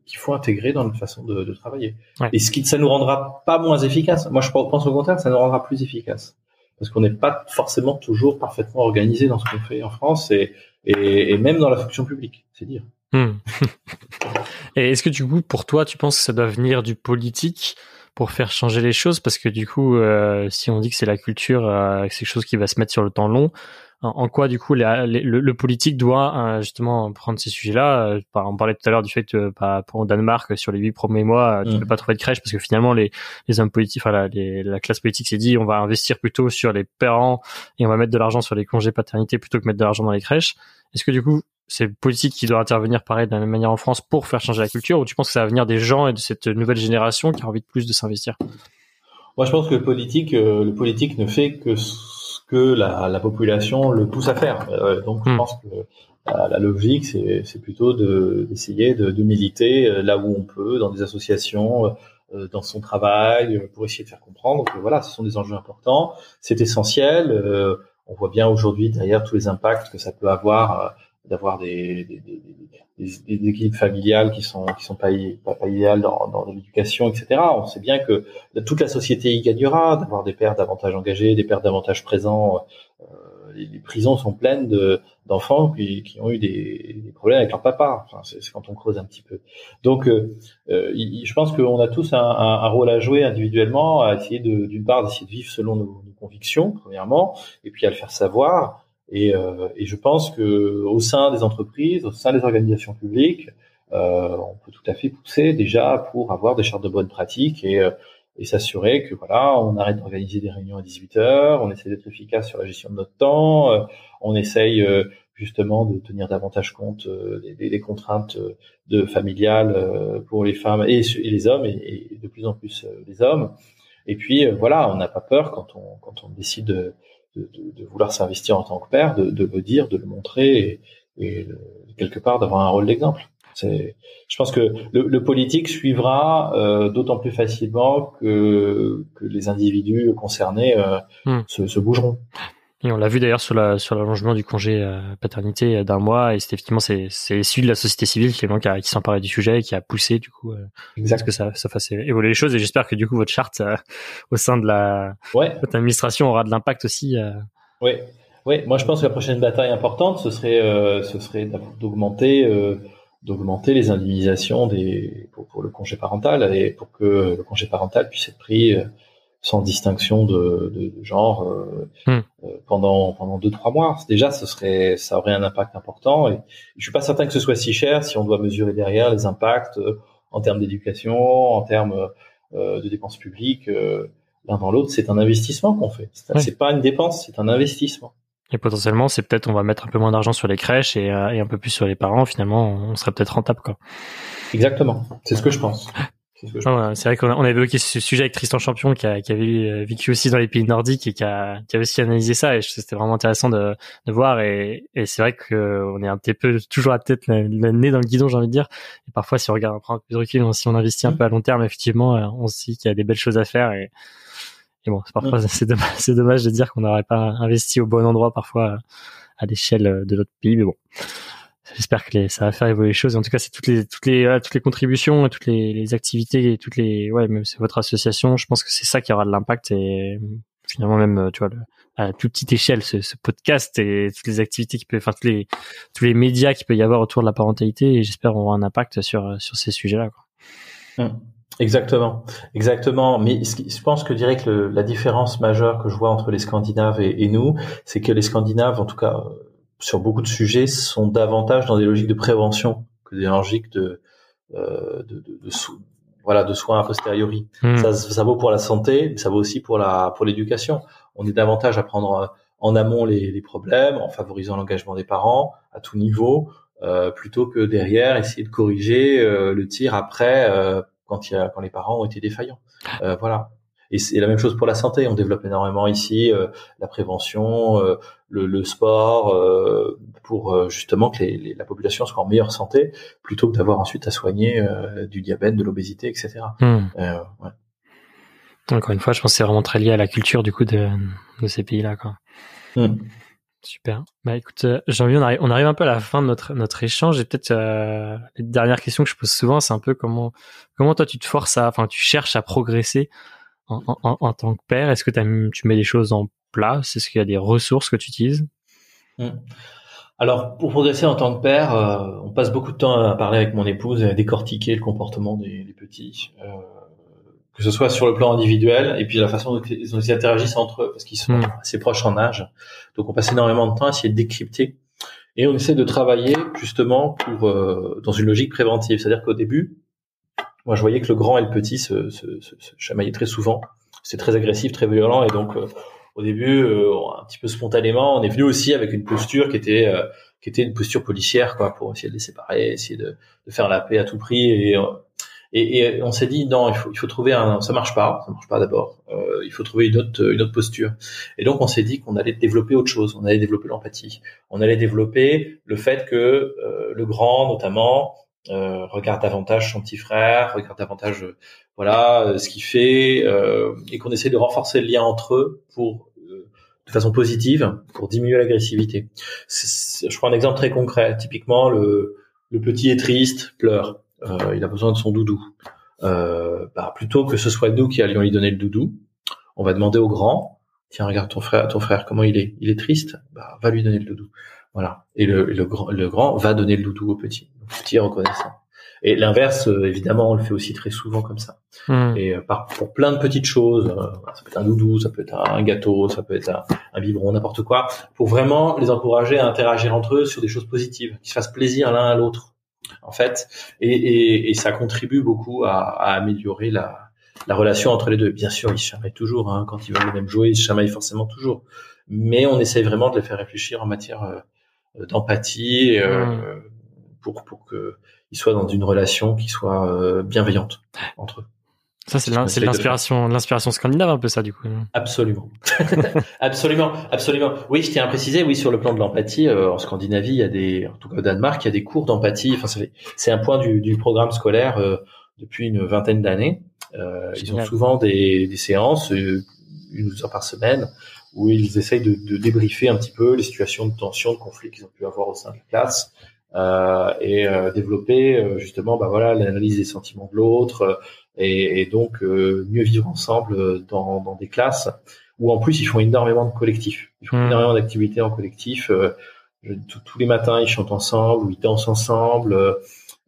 qu'il faut intégrer dans notre façon de, de travailler. Et ce qui ça nous rendra pas moins efficace. Moi, je pense au contraire, ça nous rendra plus efficace parce qu'on n'est pas forcément toujours parfaitement organisé dans ce qu'on fait en France et, et, et, même dans la fonction publique, c'est dire. Hmm. et est-ce que du coup, pour toi, tu penses que ça doit venir du politique pour faire changer les choses Parce que du coup, euh, si on dit que c'est la culture, euh, c'est quelque chose qui va se mettre sur le temps long, en quoi du coup le, politique doit euh, justement prendre ces sujets-là euh, On parlait tout à l'heure du fait que bah, pour Danemark sur les huit premiers mois, tu ne mm. peux pas trouver de crèche parce que finalement les, les hommes politiques, enfin la, la classe politique s'est dit on va investir plutôt sur les parents et on va mettre de l'argent sur les congés paternité plutôt que mettre de l'argent dans les crèches. Est-ce que du coup c'est le politique qui doit intervenir pareil de la même manière en France pour faire changer la culture ou tu penses que ça va venir des gens et de cette nouvelle génération qui a envie de plus de s'investir? Moi je pense que le politique, euh, le politique ne fait que que la, la population le pousse à faire. Euh, donc, je hmm. pense que la, logique, c'est plutôt d'essayer de, de, militer euh, là où on peut, dans des associations, euh, dans son travail, pour essayer de faire comprendre que voilà, ce sont des enjeux importants, c'est essentiel. on voit bien aujourd'hui derrière tous les impacts que ça peut avoir d'avoir des, des, des, des, équipes familiales qui sont qui sont pas pas, idéales dans, dans l'éducation, etc. On sait bien que toute la société y gagnera d'avoir des pères davantage engagés, des pères davantage présents. Euh, les, prisons sont pleines de d'enfants qui, qui ont eu des, des, problèmes avec leur papa. Enfin, c'est quand on creuse un petit peu. Donc, euh, euh je pense qu'on a tous un, un, rôle à jouer individuellement, à essayer d'une part d'essayer de vivre selon nos convictions, premièrement, et puis à le faire savoir et, euh, et, je pense que au sein des entreprises, au sein des organisations publiques, euh, on peut tout à fait pousser déjà pour avoir des chartes de bonnes pratiques et, euh, et s'assurer que voilà, on arrête d'organiser des réunions à 18 heures, on essaie d'être efficace sur la gestion de notre temps, on essaye justement de tenir davantage compte des, des, contraintes de familiales pour les femmes et, et les hommes et, et, de plus en plus les hommes. Et puis voilà, on n'a pas peur quand on quand on décide de de, de, vouloir s'investir en tant que père, de, de, le dire, de le montrer et, et quelque part d'avoir un rôle d'exemple. C'est, je pense que le, le politique suivra euh, d'autant plus facilement que, que les individus concernés euh, hmm. se, se, bougeront. Et on l'a vu d'ailleurs sur la sur l'allongement du congé euh, paternité d'un mois et c'est effectivement c'est c'est issu de la société civile qui qui, qui s'emparait du sujet et qui a poussé du coup euh, que ça ça fasse évoluer les choses et j'espère que du coup votre charte euh, au sein de la ouais. votre administration aura de l'impact aussi. Euh. Oui. Oui, moi je pense que la prochaine bataille importante ce serait ce serait d'augmenter d'augmenter les indemnisations des pour, pour, le congé parental et pour que le congé parental puisse être pris sans distinction de, de, de genre euh, hmm. euh, pendant pendant deux trois mois. Déjà, ce serait ça aurait un impact important. Et je suis pas certain que ce soit si cher si on doit mesurer derrière les impacts euh, en termes d'éducation, en termes de dépenses publiques. L'un dans l'autre, c'est un investissement qu'on fait. C'est pas une dépense, c'est un investissement. Et potentiellement, c'est peut-être on va mettre un peu moins d'argent sur les crèches et, et, un peu plus sur les parents. Finalement, on serait peut-être rentable, quoi. Exactement. C'est ce que je pense. Ah c'est vrai qu'on a, on évoqué ce sujet avec Tristan Champion qui, a, qui avait euh, vécu aussi dans les pays nordiques et qui a, qui a aussi analysé ça. Et c'était vraiment intéressant de, de voir. Et, et c'est vrai qu'on est un petit peu toujours à tête le, nez dans le guidon j'ai envie de dire. Et parfois si on regarde un peu plus de recul si on investit un mmh. peu à long terme effectivement euh, on se dit qu'il y a des belles choses à faire. Et, et bon parfois mmh. c'est dommage, c'est dommage de dire qu'on n'aurait pas investi au bon endroit parfois à l'échelle de notre pays mais bon j'espère que ça va faire évoluer les choses. En tout cas, c'est toutes les toutes les toutes les contributions, toutes les, les activités, toutes les ouais, même c'est votre association. Je pense que c'est ça qui aura de l'impact et finalement même tu vois le, à toute petite échelle ce, podcast et toutes les activités qui peuvent, enfin tous les tous les médias qui peut y avoir autour de la parentalité. Et j'espère aura un impact sur sur ces sujets-là. Quoi. Hum. Exactement, exactement. Mais je pense que que le, la différence majeure que je vois entre les Scandinaves et, et nous, c'est que les Scandinaves, en tout cas sur beaucoup de sujets sont davantage dans des logiques de prévention que des logiques de, euh, de, de, de voilà de soins a posteriori. Hmm. Ça, ça, vaut pour la santé, mais ça vaut aussi pour la pour l'éducation. On est davantage à prendre euh, en amont les, les problèmes, en favorisant l'engagement des parents à tout niveau, euh, plutôt que derrière essayer de corriger euh, le tir après euh, quand il y a, quand les parents ont été défaillants. Euh, voilà. Et c'est la même chose pour la santé. On développe énormément ici euh, la prévention, euh, le, le, sport, euh, pour justement que les, la population soit en meilleure santé, plutôt que d'avoir ensuite à soigner du diabète, de l'obésité, etc. Hmm. Ouais. Encore une fois, je pense que c'est vraiment très lié à la culture du coup de, de ces pays-là. Quoi. Hmm. Super. Bah écoute, Jean-Louis, on arrive, on arrive un peu à la fin de notre notre échange. Et peut-être euh, les dernières questions que je pose souvent, c'est un peu comment comment toi tu te forces à, enfin tu cherches à progresser en, en, en tant que père. Est-ce que tu mets des choses en place? Est-ce qu'il y a des ressources que tu utilises? Mmh. Alors, pour progresser en tant que père, euh, on passe beaucoup de temps à parler avec mon épouse et à décortiquer le comportement des, des petits. Euh, que ce soit sur le plan individuel et puis la façon dont ils interagissent entre eux parce qu'ils sont hmm. assez proches en âge. Donc on passe énormément de temps à essayer de décrypter et on essaie de travailler justement pour euh, dans une logique préventive. C'est-à-dire qu'au début, moi je voyais que le grand et le petit se, se, se, chamaillaient très souvent. C'est très agressif, très violent et donc euh, au début, euh, un petit peu spontanément, on est venu aussi avec une posture qui était qui était une posture policière quoi pour essayer de les séparer, essayer de, de faire la paix à tout prix et et, et on s'est dit non, il faut, il faut trouver un, ça marche pas, ça marche pas d'abord. Euh, il faut trouver une autre, une autre posture. Et donc on s'est dit qu'on allait développer autre chose. On allait développer l'empathie. On allait développer le fait que euh, le grand, notamment, euh, regarde davantage son petit frère, regarde davantage, euh, voilà, euh, ce qu'il fait, et qu'on essaie de renforcer le lien entre eux pour de façon positive pour diminuer l'agressivité. Je prends un exemple très concret. Typiquement, le, le petit est triste, pleure il a besoin de son doudou. Bah, plutôt que ce soit nous qui allions lui donner le doudou, on va demander au grand, tiens regarde ton frère, ton frère comment il est, il est triste, bah, va lui donner le doudou. Voilà. Et le, le, grand, le grand va donner le doudou au petit. le petit est reconnaissant. Et l'inverse, euh, évidemment, on le fait aussi très souvent comme ça. Hmm. Et par, pour plein de petites choses, ça peut être un doudou, ça peut être un gâteau, ça peut être un, un biberon, n'importe quoi, pour vraiment les encourager à interagir entre eux sur des choses positives, qu'ils se fassent plaisir l'un à l'autre en fait, et, ça contribue beaucoup à, améliorer la, relation entre les deux. Bien sûr, ils se chamaillent toujours, hein, quand ils veulent même jouer, ils se chamaillent forcément toujours, mais on essaye vraiment de les faire réfléchir en matière euh, d'empathie euh, mmh. pour pour qu'ils soient dans une relation qui soit euh, bienveillante entre eux. Ça, c'est l'inspiration, l'inspiration scandinave un peu ça du coup. Absolument, absolument, absolument. Oui, je tiens à préciser, oui, sur le plan de l'empathie, euh, en Scandinavie, il y a des, en tout cas au Danemark, il y a des cours d'empathie. Enfin, c'est un point du, du programme scolaire euh, depuis une vingtaine d'années. Euh, ils ont souvent des, des séances, euh, une ou deux heures par semaine, où ils essayent de, de, débriefer un petit peu les situations de tension, de conflit qu'ils ont pu avoir au sein de la classe. Euh, et développer justement bah voilà l'analyse des sentiments de l'autre et, et donc euh, mieux vivre ensemble dans, dans, des classes où en plus ils font énormément de collectifs, ils font hmm. énormément d'activités en collectif. Euh, tous les matins ils chantent ensemble ou ils dansent ensemble.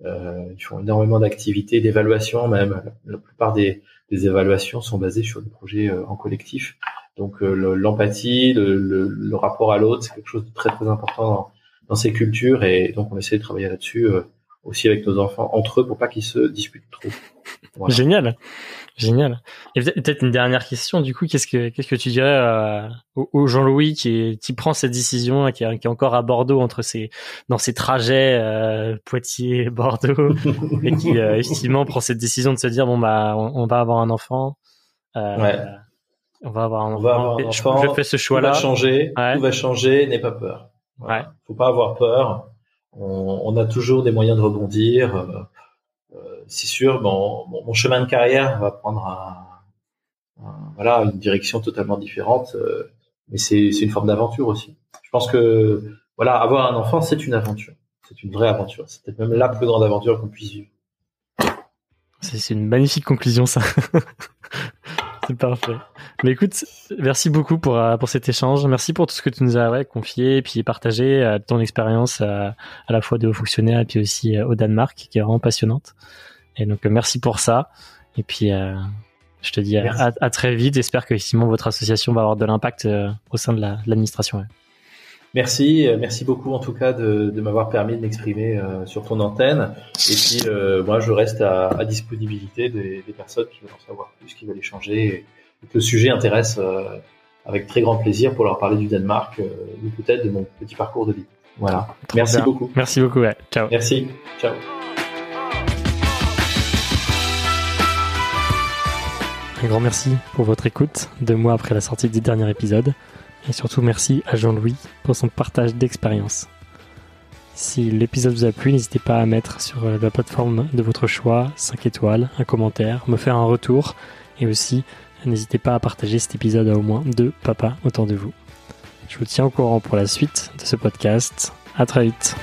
Euh, ils font énormément d'activités, d'évaluation même. La plupart des, des, évaluations sont basées sur des projets en collectif. Donc l'empathie, le, le, le, rapport à l'autre, c'est quelque chose de très très important dans, dans, ces cultures et donc on essaie de travailler là-dessus aussi avec nos enfants entre eux pour pas qu'ils se disputent trop. Génial, génial. Et peut-être une dernière question du coup, qu'est-ce que qu'est-ce que tu dirais euh, au, Jean-Louis qui qui prend cette décision, qui, est, qui est encore à Bordeaux entre ses dans ses trajets euh, Poitiers Bordeaux et qui euh, effectivement prend cette décision de se dire bon bah on, va avoir un enfant. Euh, ouais. On va avoir un enfant. Va avoir un enfant. Je, fais ce choix-là. Tout va changer. Tout va changer. N'aie pas peur. Ouais. Faut pas avoir peur. On, on, a toujours des moyens de rebondir. Euh, c'est sûr, mon, mon, chemin de carrière va prendre un, voilà une direction totalement différente, euh, mais c'est une forme d'aventure aussi. Je pense que voilà, avoir un enfant, c'est une aventure, c'est une vraie aventure. C'est peut-être même la plus grande aventure qu'on puisse vivre. C'est une magnifique conclusion, ça. C'est parfait. Mais écoute, merci beaucoup pour euh, pour cet échange. Merci pour tout ce que tu nous as confié et puis partagé euh, ton expérience à la fois de haut fonctionnaire et puis aussi au Danemark, qui est vraiment passionnante. Et donc merci pour ça. Et puis euh, je te dis à, à, très vite. J'espère que Simon, votre association va avoir de l'impact euh, au sein de l'administration. Merci, euh, merci beaucoup en tout cas de, de m'avoir permis de m'exprimer euh, sur ton antenne. Et puis euh, moi, je reste à, à disponibilité des, des, personnes qui veulent en savoir plus, qui veulent échanger, et, que le sujet intéresse avec très grand plaisir pour leur parler du Danemark ou peut-être de mon petit parcours de vie. Voilà. merci beaucoup. Merci beaucoup. Ouais. Ciao. Merci. Ciao. Un grand merci pour votre écoute deux mois après la sortie du dernier épisode. Et surtout merci à Jean-Louis pour son partage d'expérience. Si l'épisode vous a plu, n'hésitez pas à mettre sur euh, la plateforme de votre choix 5 étoiles, un commentaire, me faire un retour et aussi n'hésitez pas à partager cet épisode à au moins deux papas autour de vous. Je vous tiens au courant pour la suite de ce podcast. À très vite.